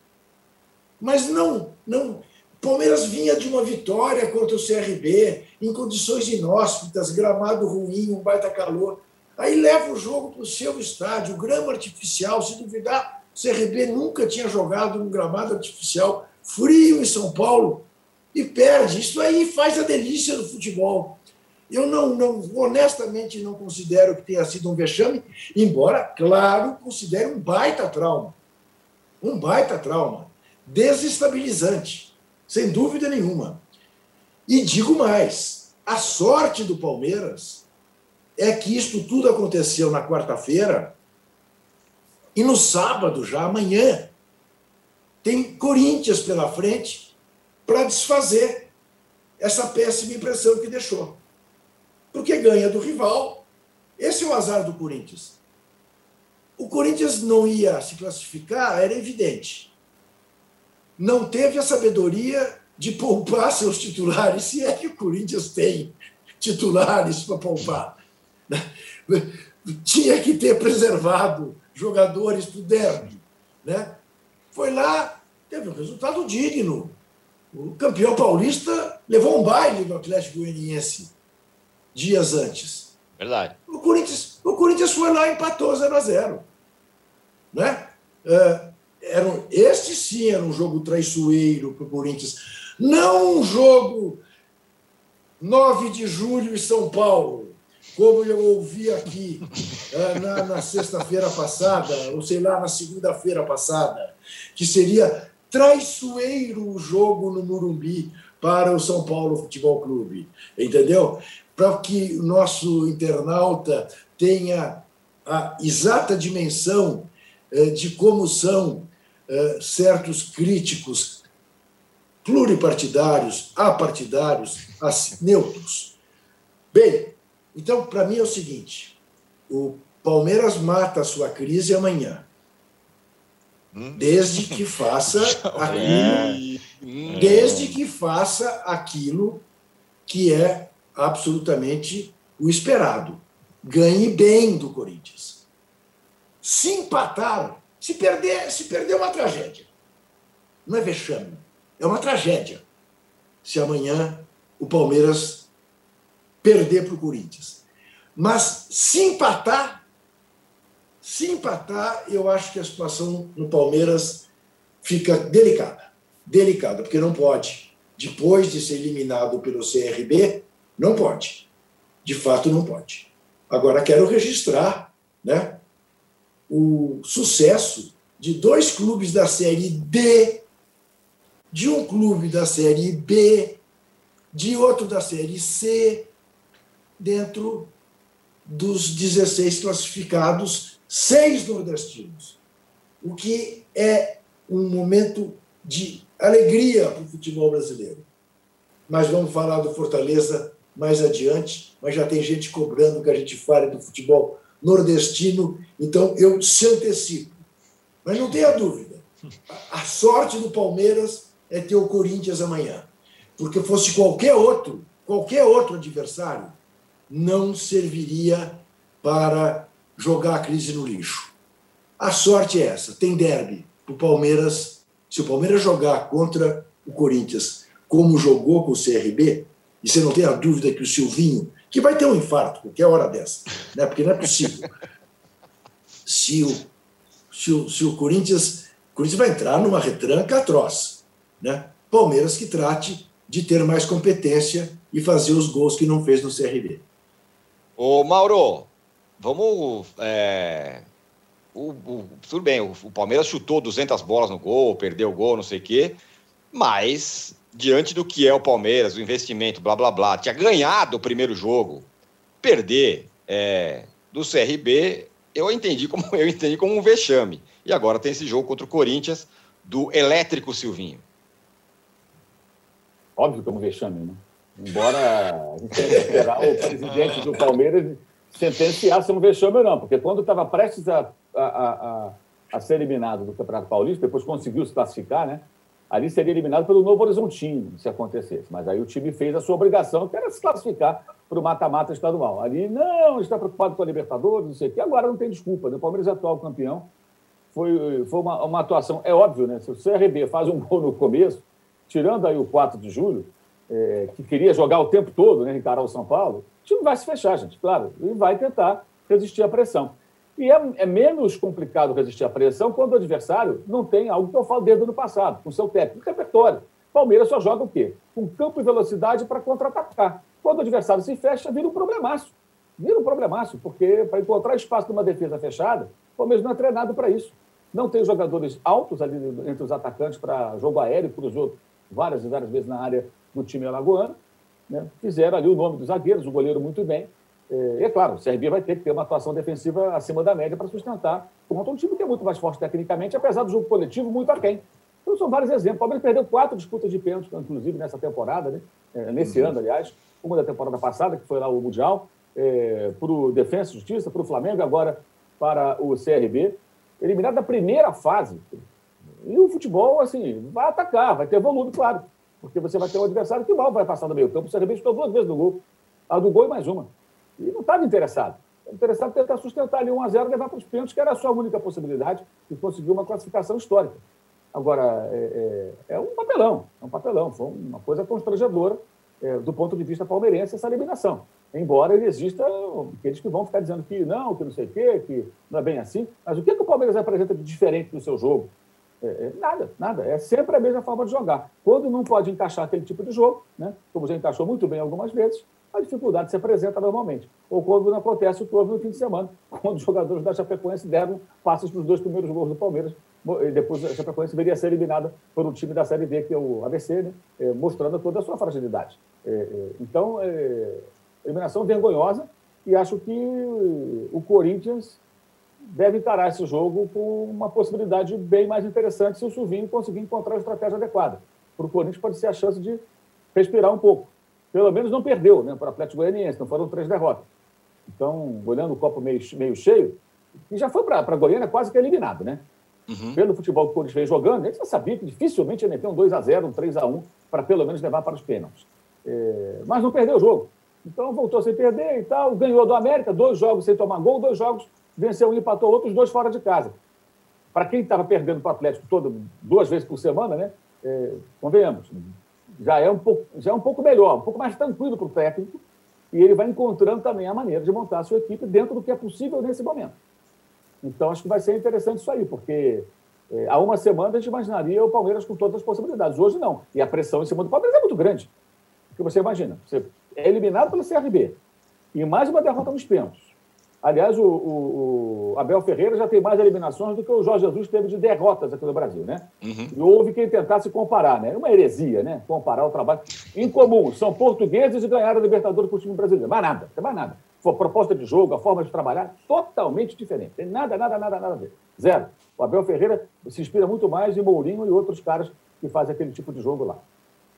Mas não, não. Palmeiras vinha de uma vitória contra o CRB, em condições inóspitas, gramado ruim, um baita calor. Aí leva o jogo para o seu estádio, grama artificial. Se duvidar, o CRB nunca tinha jogado num gramado artificial frio em São Paulo e perde. Isso aí faz a delícia do futebol. Eu não, não, honestamente não considero que tenha sido um vexame, embora, claro, considere um baita trauma. Um baita trauma. Desestabilizante, sem dúvida nenhuma. E digo mais: a sorte do Palmeiras é que isto tudo aconteceu na quarta-feira e no sábado, já amanhã, tem Corinthians pela frente para desfazer essa péssima impressão que deixou. Porque ganha do rival. Esse é o azar do Corinthians. O Corinthians não ia se classificar, era evidente. Não teve a sabedoria de poupar seus titulares, se é que o Corinthians tem titulares para poupar. Tinha que ter preservado jogadores para o derby. Né? Foi lá, teve um resultado digno. O campeão paulista levou um baile no Atlético Goianiense dias antes. Verdade. O Corinthians, o Corinthians foi lá e empatou 0 a 0 né? Era um, este sim era um jogo traiçoeiro para o Corinthians não um jogo 9 de julho em São Paulo, como eu ouvi aqui eh, na, na sexta-feira passada, ou sei lá, na segunda-feira passada, que seria traiçoeiro o jogo no Murumbi para o São Paulo Futebol Clube. Entendeu? Para que o nosso internauta tenha a exata dimensão eh, de como são eh, certos críticos pluripartidários, apartidários, neutros. Bem, então, para mim é o seguinte: o Palmeiras mata a sua crise amanhã. Hum? Desde que faça aquilo, hum. desde que faça aquilo que é absolutamente o esperado. Ganhe bem do Corinthians. Se empatar, se perder, se perder é uma tragédia. Não é vexame. É uma tragédia se amanhã o Palmeiras perder para o Corinthians. Mas se empatar, se empatar, eu acho que a situação no Palmeiras fica delicada. Delicada, porque não pode. Depois de ser eliminado pelo CRB, não pode. De fato, não pode. Agora, quero registrar né, o sucesso de dois clubes da Série D, de um clube da Série B, de outro da Série C, dentro dos 16 classificados, seis nordestinos. O que é um momento de alegria para o futebol brasileiro. Mas vamos falar do Fortaleza mais adiante, mas já tem gente cobrando que a gente fale do futebol nordestino, então eu se antecipo. Mas não tenha dúvida, a sorte do Palmeiras é ter o Corinthians amanhã. Porque fosse qualquer outro, qualquer outro adversário, não serviria para jogar a crise no lixo. A sorte é essa, tem derby. O Palmeiras, se o Palmeiras jogar contra o Corinthians como jogou com o CRB, e você não tem a dúvida que o Silvinho, que vai ter um infarto qualquer hora dessa, né? porque não é possível. Se o, se o, se o Corinthians, o Corinthians vai entrar numa retranca atroz. Né? Palmeiras que trate de ter mais competência e fazer os gols que não fez no CRB. Ô, Mauro, vamos. É... O, o, tudo bem, o, o, Palmeiras chutou 200 bolas no gol, perdeu o gol, não sei o quê, mas diante do que é o Palmeiras, o investimento, blá blá blá, tinha ganhado o primeiro jogo, perder é, do CRB, eu entendi como eu entendi como um vexame. E agora tem esse jogo contra o Corinthians do elétrico Silvinho. Óbvio que é um vexame, né? Embora a gente esperar o presidente do Palmeiras sentenciar se é um vexame ou não, porque quando estava prestes a, a, a, a, ser eliminado do Campeonato Paulista, depois conseguiu se classificar, né? Ali seria eliminado pelo Novo Horizontino, se acontecesse. Mas aí o time fez a sua obrigação, que era se classificar para o mata-mata estadual. Ali, não, está preocupado com a Libertadores, não sei o quê. Agora não tem desculpa, né? O Palmeiras é atual campeão. Foi, foi uma, uma atuação, é óbvio, né? Se o CRB faz um gol no começo, tirando aí o 4 de julho, é, que queria jogar o tempo todo, né, encarar o São Paulo, o time vai se fechar, gente, claro, e vai tentar resistir à pressão. E é, é, menos complicado resistir à pressão quando o adversário não tem algo que eu falo desde o ano passado, com seu técnico, repertório. Palmeiras só joga o quê? Com campo e velocidade para contra-atacar. Quando o adversário se fecha, vira um problemaço. Vira um problemaço, porque para encontrar espaço numa defesa fechada, o Palmeiras não é treinado para isso. Não tem jogadores altos ali entre os atacantes para jogo aéreo, cruzou várias e várias vezes na área do time alagoano. Né? Fizeram ali o nome dos zagueiros, o goleiro muito bem. É, é claro, o CRB vai ter que ter uma atuação defensiva acima da média para sustentar contra um time que é muito mais forte tecnicamente, apesar do jogo coletivo muito aquém. Então, são vários exemplos. O Palmeiras perdeu quatro disputas de pênalti, inclusive nessa temporada, né? É, nesse uhum. ano, aliás. Uma da temporada passada, que foi lá o Mundial, é, para o Defensa e Justiça, para o Flamengo, agora para o CRB. Eliminado da primeira fase, e o futebol, assim, vai atacar, vai ter volume, claro. Porque você vai ter um adversário que mal vai passar no meio campo. Você arrebentou duas vezes no gol. A do gol e mais uma. E não estava interessado. Interessado em tentar sustentar ali 1 a 0 e levar para os pênaltis, que era a sua única possibilidade de conseguir uma classificação histórica. Agora, é, é, é um papelão, é um papelão. Foi uma coisa constrangedora é, do ponto de vista palmeirense essa eliminação. Embora ele exista aqueles que vão ficar dizendo que não, que não sei o quê, que não é bem assim. Mas o que, que o Palmeiras apresenta de diferente no seu jogo? É, é, nada, nada. É sempre a mesma forma de jogar. Quando não pode encaixar aquele tipo de jogo, né, como já encaixou muito bem algumas vezes, a dificuldade se apresenta normalmente. Ou quando não acontece o houve no fim de semana, quando os jogadores da Chapecoense deram passes para os dois primeiros gols do Palmeiras, e depois a Chapecoense deveria ser eliminada por um time da Série B, que é o ABC, né, é, mostrando toda a sua fragilidade. É, então, eliminação vergonhosa, e acho que o Corinthians deve encarar esse jogo com uma possibilidade bem mais interessante se o Silvinho conseguir encontrar a estratégia adequada. Para o Corinthians pode ser a chance de respirar um pouco. Pelo menos não perdeu né, para o Atlético Goianiense, não foram três derrotas. Então, olhando o copo meio, meio cheio, e já foi para a Goiânia quase que eliminado, né? Uhum. Pelo futebol que o Corinthians vem jogando, gente já sabia que dificilmente ia meter um 2x0, um 3x1, para pelo menos levar para os pênaltis. É, mas não perdeu o jogo. Então voltou sem perder e tal, ganhou do América, dois jogos sem tomar gol, dois jogos venceu e empatou outro, os dois fora de casa. Para quem estava perdendo para o Atlético todo, duas vezes por semana, né? É, convenhamos, já é, um pouco, já é um pouco melhor, um pouco mais tranquilo para o técnico, e ele vai encontrando também a maneira de montar a sua equipe dentro do que é possível nesse momento. Então, acho que vai ser interessante isso aí, porque é, há uma semana a gente imaginaria o Palmeiras com todas as possibilidades. Hoje não. E a pressão em cima do Palmeiras é muito grande. Porque você imagina, você é eliminado pelo CRB e mais uma derrota nos pênaltis. Aliás, o, o, o, Abel Ferreira já tem mais eliminações do que o Jorge Jesus teve de derrotas aqui no Brasil, né? Uhum. E houve quem tentasse comparar, né? É uma heresia, né? Comparar o trabalho. Em comum, são portugueses e ganharam a Libertadores para o time brasileiro. Mais nada, mais nada. A proposta de jogo, a forma de trabalhar, totalmente diferente. Tem nada, nada, nada, nada a ver. Zero. O Abel Ferreira se inspira muito mais em Mourinho e outros caras que fazem aquele tipo de jogo lá.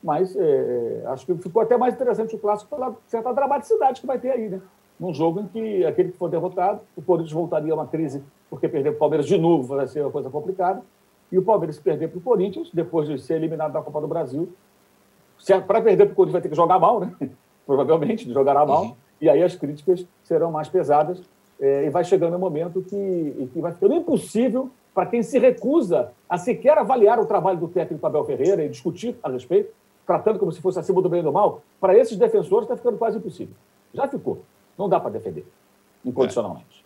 Mas é, é acho que ficou até mais interessante o clássico pela certa dramaticidade que vai ter aí, né? Num jogo em que aquele que for derrotado, o Corinthians voltaria a uma crise porque perder para o Palmeiras de novo vai ser uma coisa complicada. E o Palmeiras perder para o Corinthians, depois de ser eliminado da Copa do Brasil, para perder para o Corinthians vai ter que jogar mal, né? Provavelmente, jogará mal. Uhum. E aí as críticas serão mais pesadas. É, e vai chegando um momento que, que vai ficando impossível para quem se recusa a sequer avaliar o trabalho do técnico Abel Ferreira e discutir a respeito, tratando como se fosse acima do bem e do mal, para esses defensores está ficando quase impossível. Já ficou. Não dá para defender incondicionalmente.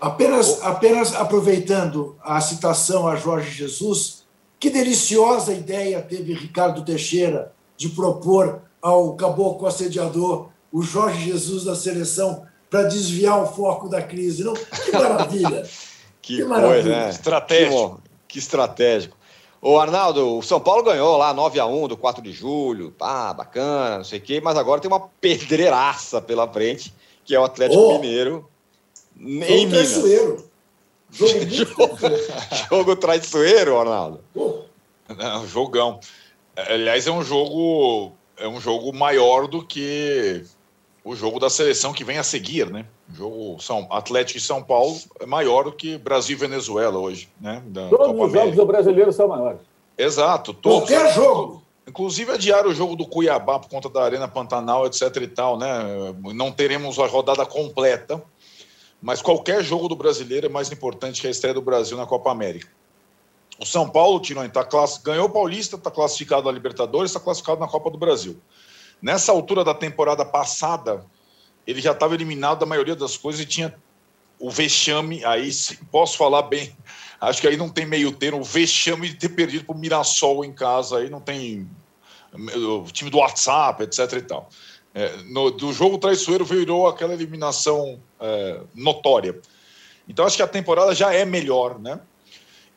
Apenas, apenas aproveitando a citação a Jorge Jesus, que deliciosa ideia teve Ricardo Teixeira de propor ao caboclo assediador o Jorge Jesus da seleção para desviar o foco da crise. Não? Que maravilha! que, que maravilha. Coisa, né? Estratégico. Que, que estratégico. Ô, Arnaldo, o São Paulo ganhou lá 9 a 1 do 4 de julho. Ah, bacana, não sei o quê, mas agora tem uma pedreiraça pela frente que é o Atlético oh, Mineiro em Minas. Traiçoeiro. Jogo, jogo, jogo traiçoeiro, Ronaldo. Oh. Não, jogão. Aliás, é um jogo é um jogo maior do que o jogo da seleção que vem a seguir, né? O jogo São Atlético e São Paulo é maior do que Brasil e Venezuela hoje, né? Da todos Copa os jogos do brasileiro são maiores. Exato. Todos. Qualquer jogo. Inclusive adiar o jogo do Cuiabá por conta da Arena Pantanal, etc e tal, né? Não teremos a rodada completa, mas qualquer jogo do brasileiro é mais importante que a estreia do Brasil na Copa América. O São Paulo, Tironi, tá class... ganhou o Paulista, está classificado na Libertadores, está classificado na Copa do Brasil. Nessa altura da temporada passada, ele já estava eliminado da maioria das coisas e tinha o vexame, aí posso falar bem, Acho que aí não tem meio termo. O vexame de ter perdido para o Mirassol em casa, aí não tem. O time do WhatsApp, etc. e tal. É, no, do jogo traiçoeiro virou aquela eliminação é, notória. Então acho que a temporada já é melhor, né?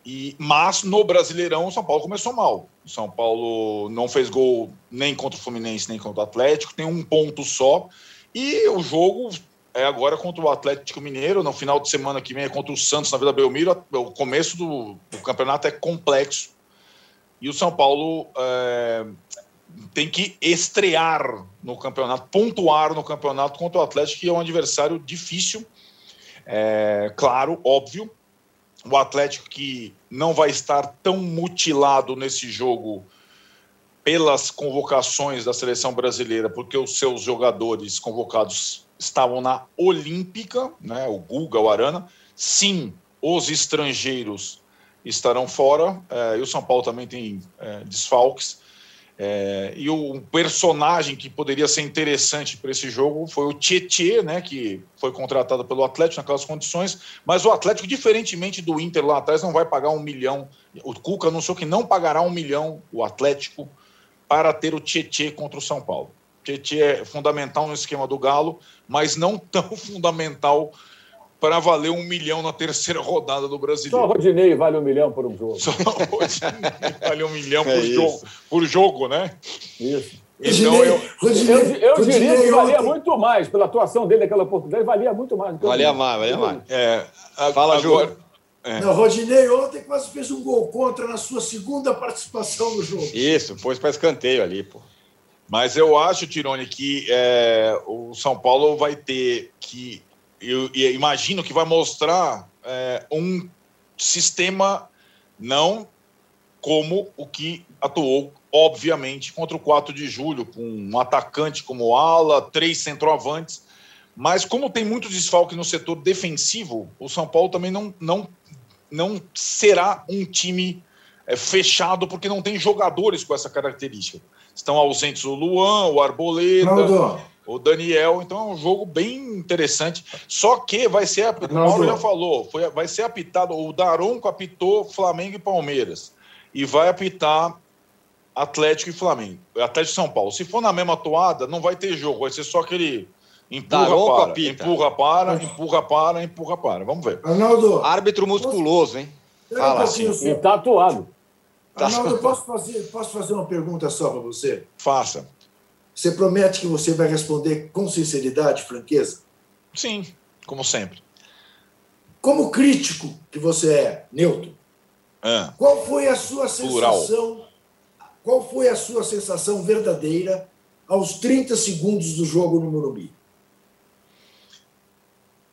E, mas no Brasileirão o São Paulo começou mal. O São Paulo não fez gol nem contra o Fluminense nem contra o Atlético, tem um ponto só. E o jogo é agora contra o Atlético Mineiro, no final de semana que vem é contra o Santos na Vila Belmiro. O começo do, do campeonato é complexo. E o São Paulo é, tem que estrear no campeonato, pontuar no campeonato contra o Atlético, que é um adversário difícil. É, claro, óbvio. O Atlético que não vai estar tão mutilado nesse jogo pelas convocações da seleção brasileira, porque os seus jogadores convocados estavam na Olímpica, né, o Guga, o Arana. Sim, os estrangeiros estarão fora, é, e o São Paulo também tem é, desfalques. É, e o personagem que poderia ser interessante para esse jogo foi o Tietê, né, que foi contratado pelo Atlético naquelas condições, mas o Atlético, diferentemente do Inter lá atrás, não vai pagar um milhão. O Cuca anunciou que não pagará um milhão o Atlético para ter o Tietê contra o São Paulo. Tietchan é fundamental no esquema do Galo, mas não tão fundamental para valer um milhão na terceira rodada do Brasileiro. Só o Rodinei vale um milhão por um jogo. Só o Rodinei vale um milhão é por, jogo, por jogo, né? Isso. Então, eu, eu, eu diria que valia muito mais, pela atuação dele naquela oportunidade, valia muito mais. Valia mais, valia mais. É, Fala, agora, é. Não, Rodinei ontem quase fez um gol contra na sua segunda participação no jogo. Isso, pôs para escanteio ali, pô. Mas eu acho, Tirone, que é, o São Paulo vai ter que. Eu, eu imagino que vai mostrar é, um sistema não como o que atuou, obviamente, contra o 4 de julho, com um atacante como ala, três centroavantes. Mas como tem muito desfalque no setor defensivo, o São Paulo também não, não, não será um time é, fechado, porque não tem jogadores com essa característica. Estão ausentes o Luan, o Arboleda, o Daniel. Então é um jogo bem interessante. Só que vai ser, o Mauro já falou, foi, vai ser apitado, o Daronco apitou Flamengo e Palmeiras. E vai apitar Atlético e Flamengo. Atlético e São Paulo. Se for na mesma toada, não vai ter jogo, vai ser só aquele empurra Daronco para, apita. empurra para, empurra para, empurra para. Vamos ver. Arnaldo. Árbitro musculoso, hein? Fala assim. E tatuado. Arnaldo, posso fazer, posso fazer uma pergunta só para você? Faça. Você promete que você vai responder com sinceridade, franqueza? Sim, como sempre. Como crítico que você é, Newton, é. qual foi a sua sensação? Plural. Qual foi a sua sensação verdadeira aos 30 segundos do jogo no Morumbi?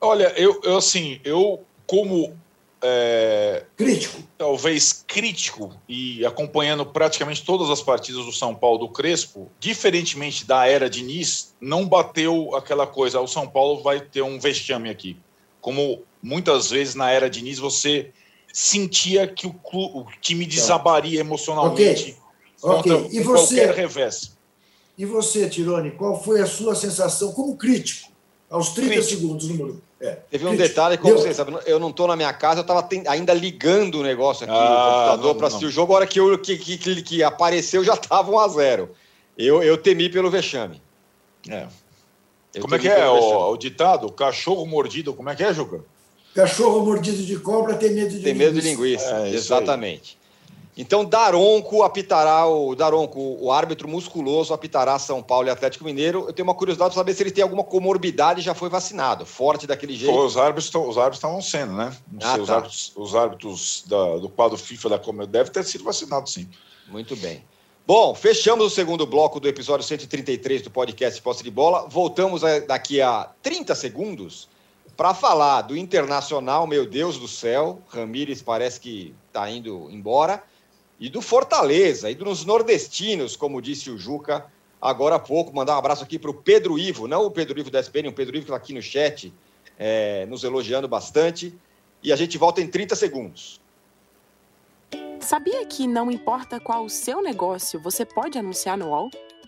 Olha, eu, eu assim, eu como é, crítico. Talvez crítico e acompanhando praticamente todas as partidas do São Paulo do Crespo, diferentemente da era de Nis, não bateu aquela coisa, o São Paulo vai ter um vexame aqui. Como muitas vezes na era de Nis você sentia que o, o time desabaria emocionalmente okay. contra e você, qualquer revés. E você, Tirone, qual foi a sua sensação como crítico aos 30 crítico. segundos do Morumbi? É. Teve um detalhe, como Deu. vocês sabem, eu não estou na minha casa, eu estava ainda ligando o negócio aqui ah, no computador para assistir o jogo. A hora que, eu, que, que, que apareceu já estava 1 a 0 eu, eu temi pelo vexame. É. como é que é o, o, ditado? Cachorro mordido, como é que é, Juca? Cachorro mordido de cobra tem medo de tem linguiça. Tem medo de linguiça, é, exatamente. Então, Daronco apitará o Daronco, o árbitro musculoso apitará São Paulo e Atlético Mineiro. Eu tenho uma curiosidade para saber se ele tem alguma comorbidade e já foi vacinado, forte daquele jeito. Os árbitros os árbitros estavam sendo, né? Ah, sei, tá. Os árbitros, os árbitros da, do quadro FIFA da Comer deve ter sido vacinado, sim. Muito bem. Bom, fechamos o segundo bloco do episódio 133 do podcast Posse de Bola. Voltamos daqui a 30 segundos para falar do Internacional, meu Deus do céu. Ramires parece que está indo embora e do Fortaleza, e dos nordestinos, como disse o Juca agora há pouco. Mandar um abraço aqui para o Pedro Ivo, não o Pedro Ivo da SPN, o Pedro Ivo que está aqui no chat, é, nos elogiando bastante. E a gente volta em 30 segundos. Sabia que não importa qual o seu negócio, você pode anunciar no UOL?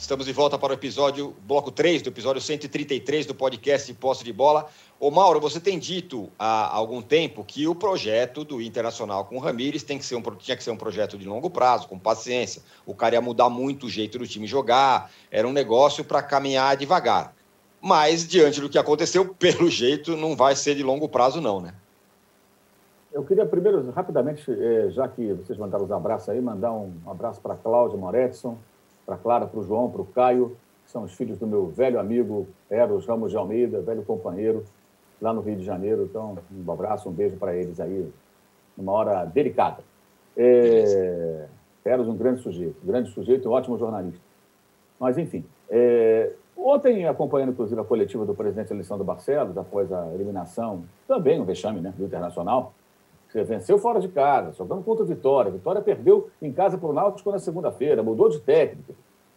Estamos de volta para o episódio, bloco 3 do episódio 133 do podcast Posse de Bola. Ô Mauro, você tem dito há algum tempo que o projeto do Internacional com o Ramires tem que ser um, tinha que ser um projeto de longo prazo, com paciência. O cara ia mudar muito o jeito do time jogar, era um negócio para caminhar devagar. Mas, diante do que aconteceu, pelo jeito, não vai ser de longo prazo, não, né? Eu queria primeiro, rapidamente, eh, já que vocês mandaram os abraços aí, mandar um abraço para Cláudia Moretson, para Clara, para o João, para o Caio, que são os filhos do meu velho amigo Eros Ramos de Almeida, velho companheiro lá no Rio de Janeiro. Então, um abraço, um beijo para eles aí, numa hora delicada. É, Eros, um grande sujeito, grande sujeito um ótimo jornalista. Mas, enfim, é, ontem, acompanhando inclusive a coletiva do presidente Alessandro Barcelos, após a eliminação, também um vexame né, do Internacional, venceu fora de casa, jogando contra o Vitória. Vitória perdeu em casa para o Náutico na segunda-feira, mudou de técnico.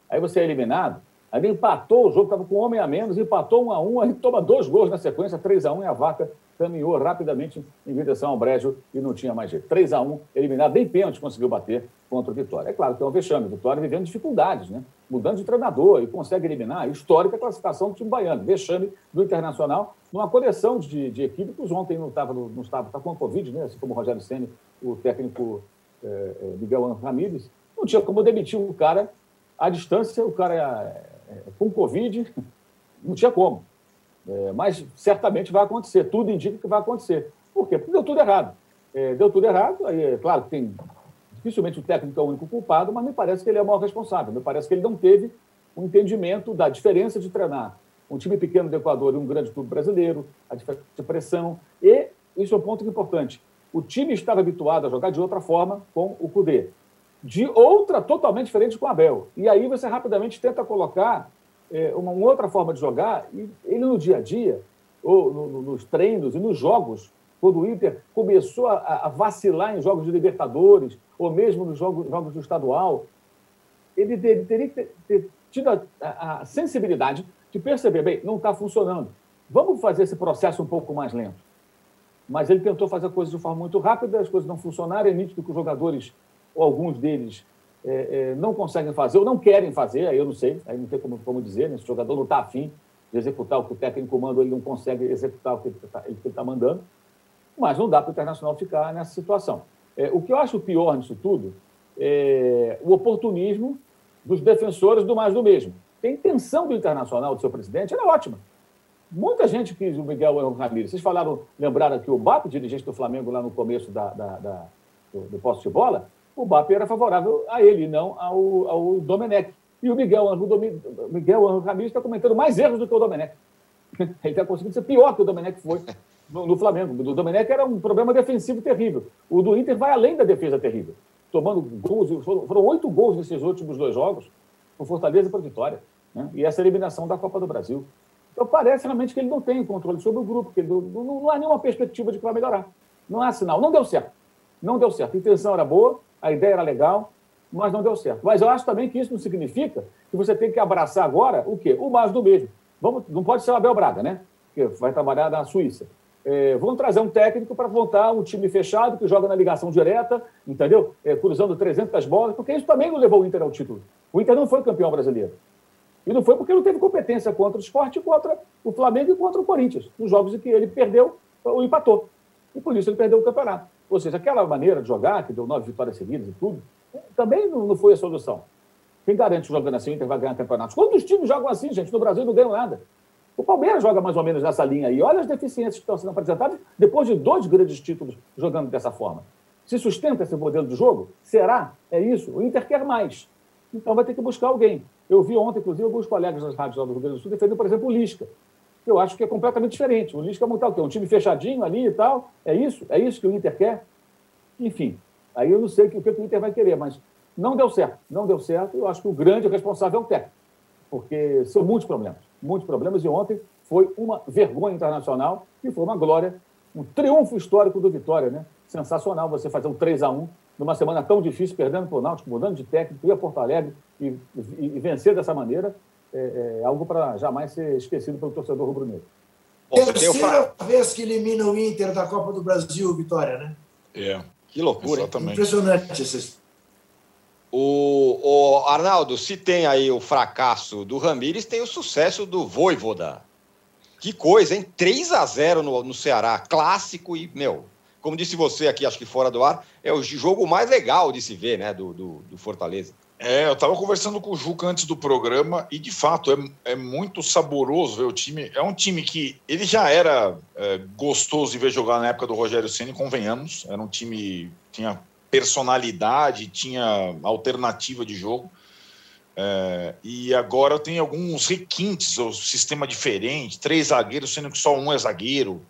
Aí você é eliminado. Aí empatou o jogo, estava com um homem a menos, empatou um a um, aí toma dois gols na sequência, 3 a 1 e a vaca caminhou rapidamente em direção ao Brejo e não tinha mais jeito. 3 a 1 eliminado, nem pênalti conseguiu bater contra o Vitória. É claro que é um vexame, Vitória vivendo dificuldades, né? Mudando de treinador e consegue eliminar. Histórica classificação do time baiano, vexame do Internacional, numa coleção de, de equívocos. Ontem não estava, não estava, está com a Covid, né? Assim como o Rogério Senna, o técnico é, Miguel Ramírez, não tinha como demitir o cara à distância, o cara é, é, com Covid, não tinha como. É, mas certamente vai acontecer, tudo indica que vai acontecer. Por quê? Porque deu tudo errado. É, deu tudo errado, aí é claro que tem. Dificilmente o técnico é o único culpado, mas me parece que ele é o maior responsável. Me parece que ele não teve um entendimento da diferença de treinar um time pequeno do Equador e um grande clube brasileiro, a diferença de pressão. E isso é um ponto importante. O time estava habituado a jogar de outra forma com o Cudê, de outra totalmente diferente com o Abel. E aí você rapidamente tenta colocar é, uma, uma, outra forma de jogar, e ele no dia a dia, ou no, no, nos treinos e nos jogos, quando o Inter começou a, a, vacilar em jogos de Libertadores, ou mesmo nos jogos, jogos do estadual, ele, ele teria que ter, ter tido a, a, a sensibilidade de perceber, bem, não está funcionando. Vamos fazer esse processo um pouco mais lento. Mas ele tentou fazer coisas de forma muito rápida, as coisas não funcionaram, é nítido que os jogadores, ou alguns deles, é, é, não conseguem fazer ou não querem fazer, aí eu não sei, aí não tem como, como dizer, né? se o jogador não está afim de executar o que o técnico manda, ele não consegue executar o que ele está tá mandando, mas não dá para o Internacional ficar nessa situação. É, o que eu acho pior nisso tudo é o oportunismo dos defensores do mais do mesmo. A intenção do Internacional, do seu presidente, era ótima. Muita gente quis o Miguel Ramírez. Vocês falaram, lembraram que o BAP, dirigente do Flamengo lá no começo da, da, da do, do posto de bola, o BAP era favorável a ele, não ao, ao Domenech. E o Miguel Anjo, Miguel Anjo Ramírez está cometendo mais erros do que o Domenech. Ele está conseguindo ser pior que o Domenech foi no, no Flamengo. O do Domenech era um problema defensivo terrível. O do Inter vai além da defesa terrível. Tomando gols, foram oito gols nesses últimos dois jogos, por Fortaleza e por Vitória. Né? E essa eliminação da Copa do Brasil. Então parece realmente que ele não tem o controle sobre o grupo, que não, não, não há nenhuma perspectiva de que vai melhorar. Não há sinal. Não deu certo. Não deu certo. A intenção era boa, a ideia era legal, mas não deu certo. Mas eu acho também que isso não significa que você tem que abraçar agora o quê? O mais do mesmo. Vamos, não pode ser o Abel Braga, né? Que vai trabalhar na Suíça. É, vamos trazer um técnico para montar um time fechado que joga na ligação direta, entendeu? É, cruzando 300 bolas, porque isso também não levou o Inter ao título. O Inter não foi campeão brasileiro. E não foi porque não teve competência contra o esporte, contra o Flamengo e contra o Corinthians, nos jogos em que ele perdeu ou empatou. E por isso ele perdeu o campeonato. Ou seja, aquela maneira de jogar, que deu nove vitórias seguidas e tudo, também não foi a solução. Quem garante jogando assim o Inter vai ganhar campeonatos? Quantos times jogam assim, gente? No Brasil não ganham nada. O Palmeiras joga mais ou menos nessa linha aí. Olha as deficiências que estão sendo apresentadas depois de dois grandes títulos jogando dessa forma. Se sustenta esse modelo de jogo? Será? É isso? O Inter quer mais. Então vai ter que buscar alguém. Eu vi ontem, inclusive, alguns colegas das rádios lá do Rio Grande do Sul defendendo, por exemplo, o Lisca. Eu acho que é completamente diferente. O Lisca montar o quê? Um time fechadinho ali e tal. É isso? É isso que o Inter quer? Enfim, aí eu não sei o que o Inter vai querer, mas não deu certo. Não deu certo. Eu acho que o grande responsável é o técnico. Porque são muitos problemas muitos problemas, e ontem foi uma vergonha internacional e foi uma glória, um triunfo histórico do Vitória, né? Sensacional você fazer um 3 a 1 numa semana tão difícil, perdendo para o Náutico, mudando de técnico, ir a Porto Alegre e, e, e vencer dessa maneira, é, é algo para jamais ser esquecido pelo torcedor rubro-negro. Terceira vez que elimina o Inter da Copa do Brasil, Vitória, né? É, que loucura. Exatamente. Impressionante esse o, o, Arnaldo, se tem aí o fracasso do Ramires, tem o sucesso do Voivoda. Que coisa, hein? 3 a 0 no, no Ceará, clássico e, meu, como disse você aqui, acho que fora do ar, é o jogo mais legal de se ver, né, do, do, do Fortaleza. É, eu estava conversando com o Juca antes do programa e, de fato, é, é muito saboroso ver o time. É um time que ele já era é, gostoso de ver jogar na época do Rogério Ceni, convenhamos. Era um time tinha personalidade, tinha alternativa de jogo. É, e agora tem alguns requintes, o sistema diferente, três zagueiros, sendo que só um é zagueiro.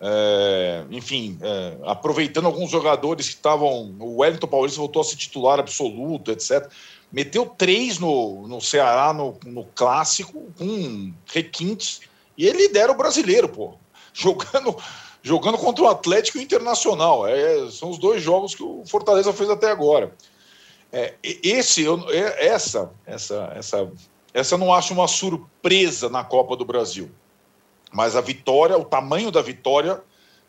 É, enfim, é, aproveitando alguns jogadores que estavam. O Wellington Paulista voltou a ser titular absoluto, etc. Meteu três no, no Ceará no, no clássico, com requintes, e ele lidera o brasileiro, pô. Jogando jogando contra o Atlético Internacional. É, são os dois jogos que o Fortaleza fez até agora. É, esse, eu, é, essa, essa, essa, essa eu não acho uma surpresa na Copa do Brasil. Mas a vitória, o tamanho da vitória,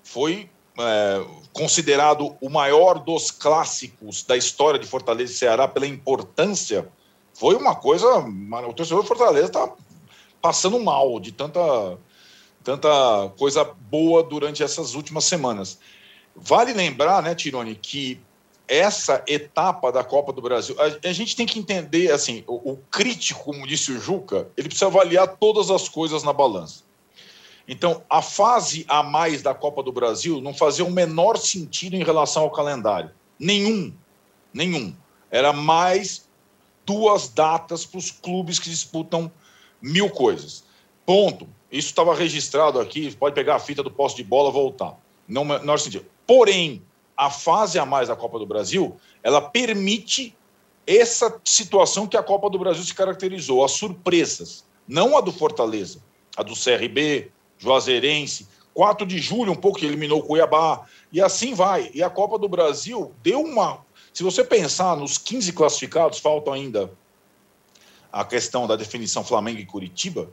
foi é, considerado o maior dos clássicos da história de Fortaleza e Ceará pela importância. Foi uma coisa. O torcedor de Fortaleza está passando mal de tanta tanta coisa boa durante essas últimas semanas. Vale lembrar, né, Tirone, que essa etapa da Copa do Brasil, a, a gente tem que entender, assim, o, o, crítico, como disse o Juca, ele precisa avaliar todas as coisas na balança. Então, a fase a mais da Copa do Brasil não fazia o menor sentido em relação ao calendário. Nenhum. Nenhum. Era mais duas datas para os clubes que disputam mil coisas. Ponto. Isso estava registrado aqui, pode pegar a fita do posto de bola voltar. Não, não sentido. Porém, a fase a mais da Copa do Brasil, ela permite essa situação que a Copa do Brasil se caracterizou, as surpresas. Não a do Fortaleza, a do CRB, Juazeirense. 4 de julho, um pouco que eliminou o Cuiabá. E assim vai. E a Copa do Brasil deu uma. Se você pensar nos 15 classificados, faltam ainda a questão da definição Flamengo e Curitiba.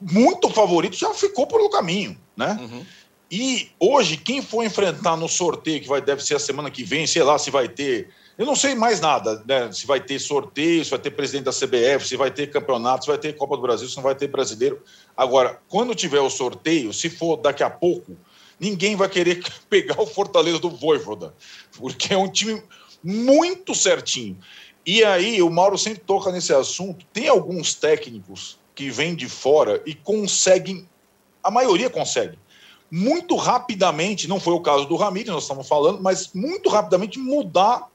Muito favorito já ficou pelo caminho, né? Uhum. E hoje, quem for enfrentar no sorteio, que vai, deve ser a semana que vem, sei lá se vai ter. Eu não sei mais nada, né? Se vai ter sorteio, se vai ter presidente da CBF, se vai ter campeonato, se vai ter Copa do Brasil, se não vai ter brasileiro. Agora, quando tiver o sorteio, se for daqui a pouco, ninguém vai querer pegar o Fortaleza do Voivoda, porque é um time muito certinho. E aí, o Mauro sempre toca nesse assunto. Tem alguns técnicos que vêm de fora e conseguem, a maioria consegue, muito rapidamente, não foi o caso do Ramírez, nós estamos falando, mas muito rapidamente mudar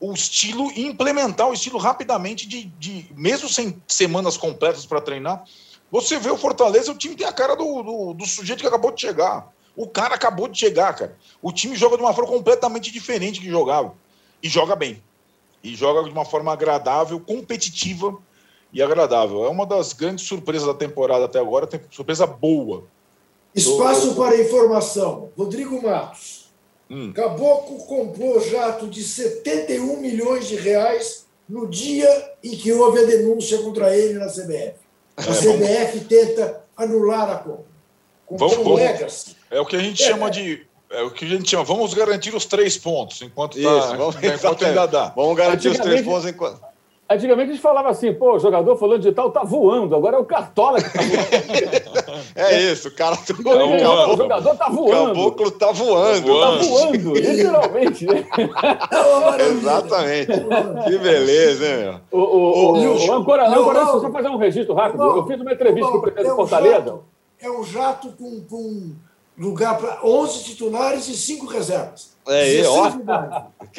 o estilo e implementar o estilo rapidamente, de, de mesmo sem semanas completas para treinar. Você vê o Fortaleza, o time tem a cara do, do, do, sujeito que acabou de chegar. O cara acabou de chegar, cara. O time joga de uma forma completamente diferente que jogava. E joga bem. E joga de uma forma agradável, competitiva e agradável. É uma das grandes surpresas da temporada até agora, tem surpresa boa. Espaço para informação. Rodrigo Matos. Hum. Caboclo comprou jato de 71 milhões de reais no dia em que houve a denúncia contra ele na CBF. A é, CBF tenta anular a compra. Vamos, vamos, é o que a gente é, chama de é o que a gente chama, vamos garantir os três pontos enquanto, tá, Isso, vamos, enquanto ainda dá. Vamos garantir os três pontos enquanto. Antigamente a gente falava assim, pô, o jogador falando de tal tá voando, agora é o Cartola que tá voando. é isso, o cara tá voando. O, o jogador tá voando. O caboclo tá voando. Tá voando, literalmente, né? Exatamente. Que beleza, hein, meu? O, o, o, o, Ancora, Ancora, só fazer um registro rápido. Eu fiz uma entrevista com o presidente de Fortaleza. É um jato com, com lugar para 11 titulares e 5 reservas. É, ó.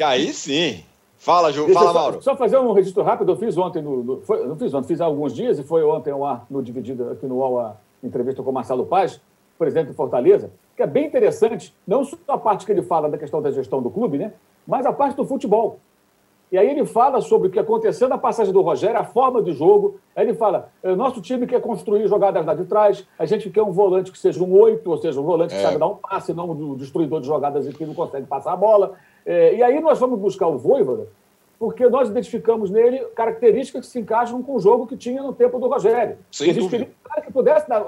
Aí sim. Fala, Ju. Fala, Mauro. Só, fazer um registro rápido. Eu fiz ontem, no, no foi, não fiz ontem, fiz há alguns dias e foi ontem ao ar, no Dividido, aqui no UOL, a entrevista com o Marcelo Paz, presidente do Fortaleza, que é bem interessante, não só a parte que ele fala da questão da gestão do clube, né, mas a parte do futebol. E aí ele fala sobre o que aconteceu na passagem do Rogério, a forma de jogo. Aí ele fala: é, nosso time quer construir jogadas lá de trás, a gente quer um volante que seja um oito, ou seja, um volante que é. sabe dar um passe, não um destruidor de jogadas e que não consegue passar a bola. É, e aí nós vamos buscar o Voivoda, porque nós identificamos nele características que se encaixam com o jogo que tinha no tempo do Rogério. Sem a gente dúvida. queria que pudesse dar,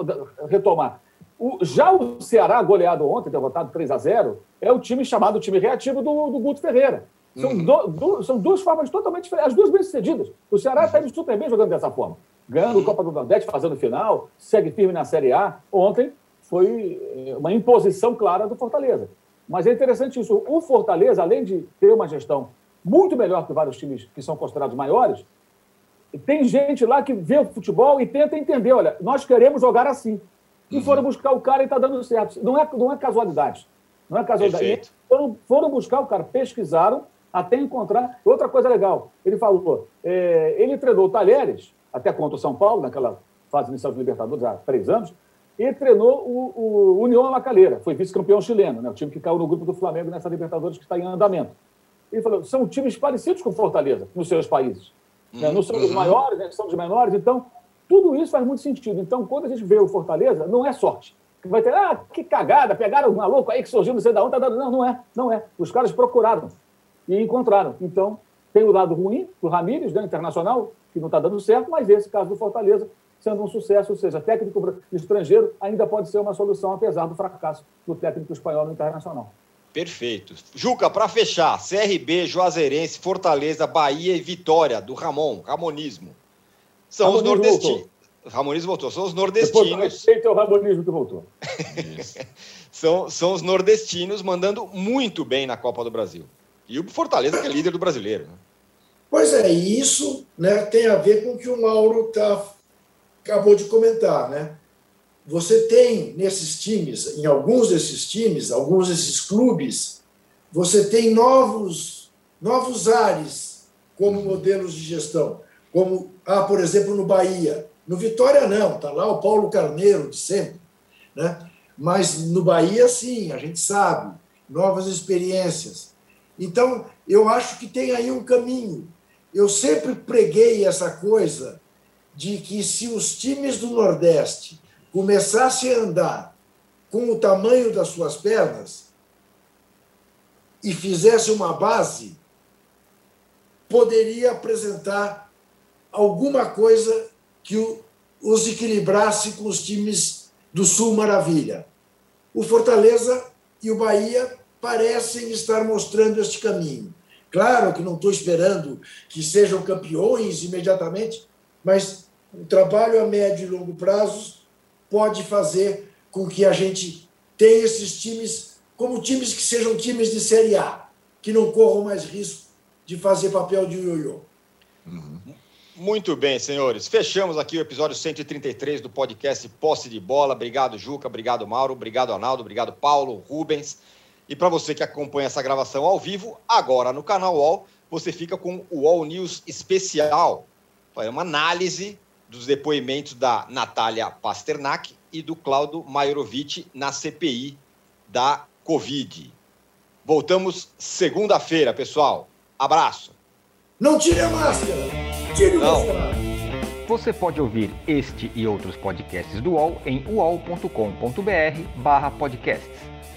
retomar. O, já o Ceará, goleado ontem, derrotado 3 a 0 é o time chamado time reativo do, do Guto Ferreira. São, uhum. do, do, são duas formas totalmente diferentes, as duas bem-sucedidas. O Ceará está indo super bem jogando dessa forma. Ganhando uhum. Copa do Nordeste, fazendo final, segue firme na Série A. Ontem foi eh, uma imposição clara do Fortaleza. Mas é interessante isso. O Fortaleza, além de ter uma gestão muito melhor que vários times que são considerados maiores, tem gente lá que vê o futebol e tenta entender: olha, nós queremos jogar assim. E foram uhum. buscar o cara e está dando certo. Não é, não é casualidade. Não é casualidade. Foram, foram buscar o cara, pesquisaram até encontrar. Outra coisa legal, ele falou: é, ele treinou o Talheres, até contra o São Paulo, naquela fase inicial de Libertadores há três anos, e treinou o, o União La Calera, foi vice-campeão chileno, né, o time que caiu no grupo do Flamengo nessa Libertadores que está em andamento. Ele falou: são times parecidos com Fortaleza nos seus países. Uhum. Né? Não são os maiores, né? são os menores. Então, tudo isso faz muito sentido. Então, quando a gente vê o Fortaleza, não é sorte. Vai ter, ah, que cagada, pegaram um maluco aí que surgiu, não sei da onde, tá dando. Não, não é, não é. Os caras procuraram e encontraram. Então, tem o lado ruim do Ramírez, né, internacional, que não está dando certo, mas esse caso do Fortaleza sendo um sucesso, ou seja, técnico estrangeiro ainda pode ser uma solução, apesar do fracasso do técnico espanhol no internacional. Perfeito. Juca, para fechar, CRB, Juazeirense, Fortaleza, Bahia e Vitória, do Ramon, Ramonismo. São Ramonismo os nordestinos. Ramonismo voltou. São os nordestinos. Respeito ao Ramonismo que voltou. são, são os nordestinos mandando muito bem na Copa do Brasil. E o Fortaleza, que é líder do brasileiro. Né? Pois é, isso né, tem a ver com o que o Mauro tá, acabou de comentar, né? você tem nesses times, em alguns desses times, alguns desses clubes, você tem novos, novos ares como modelos de gestão. Como há, por exemplo, no Bahia. No Vitória, não, está lá o Paulo Carneiro de sempre. Né? Mas no Bahia, sim, a gente sabe, novas experiências. Então, eu acho que tem aí um caminho. Eu sempre preguei essa coisa de que se os times do Nordeste começasse a andar com o tamanho das suas pernas e fizesse uma base, poderia apresentar alguma coisa que os equilibrasse com os times do Sul Maravilha. O Fortaleza e o Bahia parecem estar mostrando este caminho. Claro que não estou esperando que sejam campeões imediatamente, mas o trabalho a médio e longo prazo pode fazer com que a gente tenha esses times como times que sejam times de Série A, que não corram mais risco de fazer papel de ioiô. Uhum. Muito bem, senhores. Fechamos aqui o episódio 133 do podcast Posse de Bola. Obrigado, Juca. Obrigado, Mauro. Obrigado, Arnaldo. Obrigado, Paulo, Rubens. E para você que acompanha essa gravação ao vivo, agora no canal UOL, você fica com o UOL News especial. É uma análise dos depoimentos da Natália Pasternak e do Claudio Maiorovic na CPI da Covid. Voltamos segunda-feira, pessoal. Abraço. Não tire a máscara. Tire o Não. Você pode ouvir este e outros podcasts do UOL em uol.com.br/podcasts.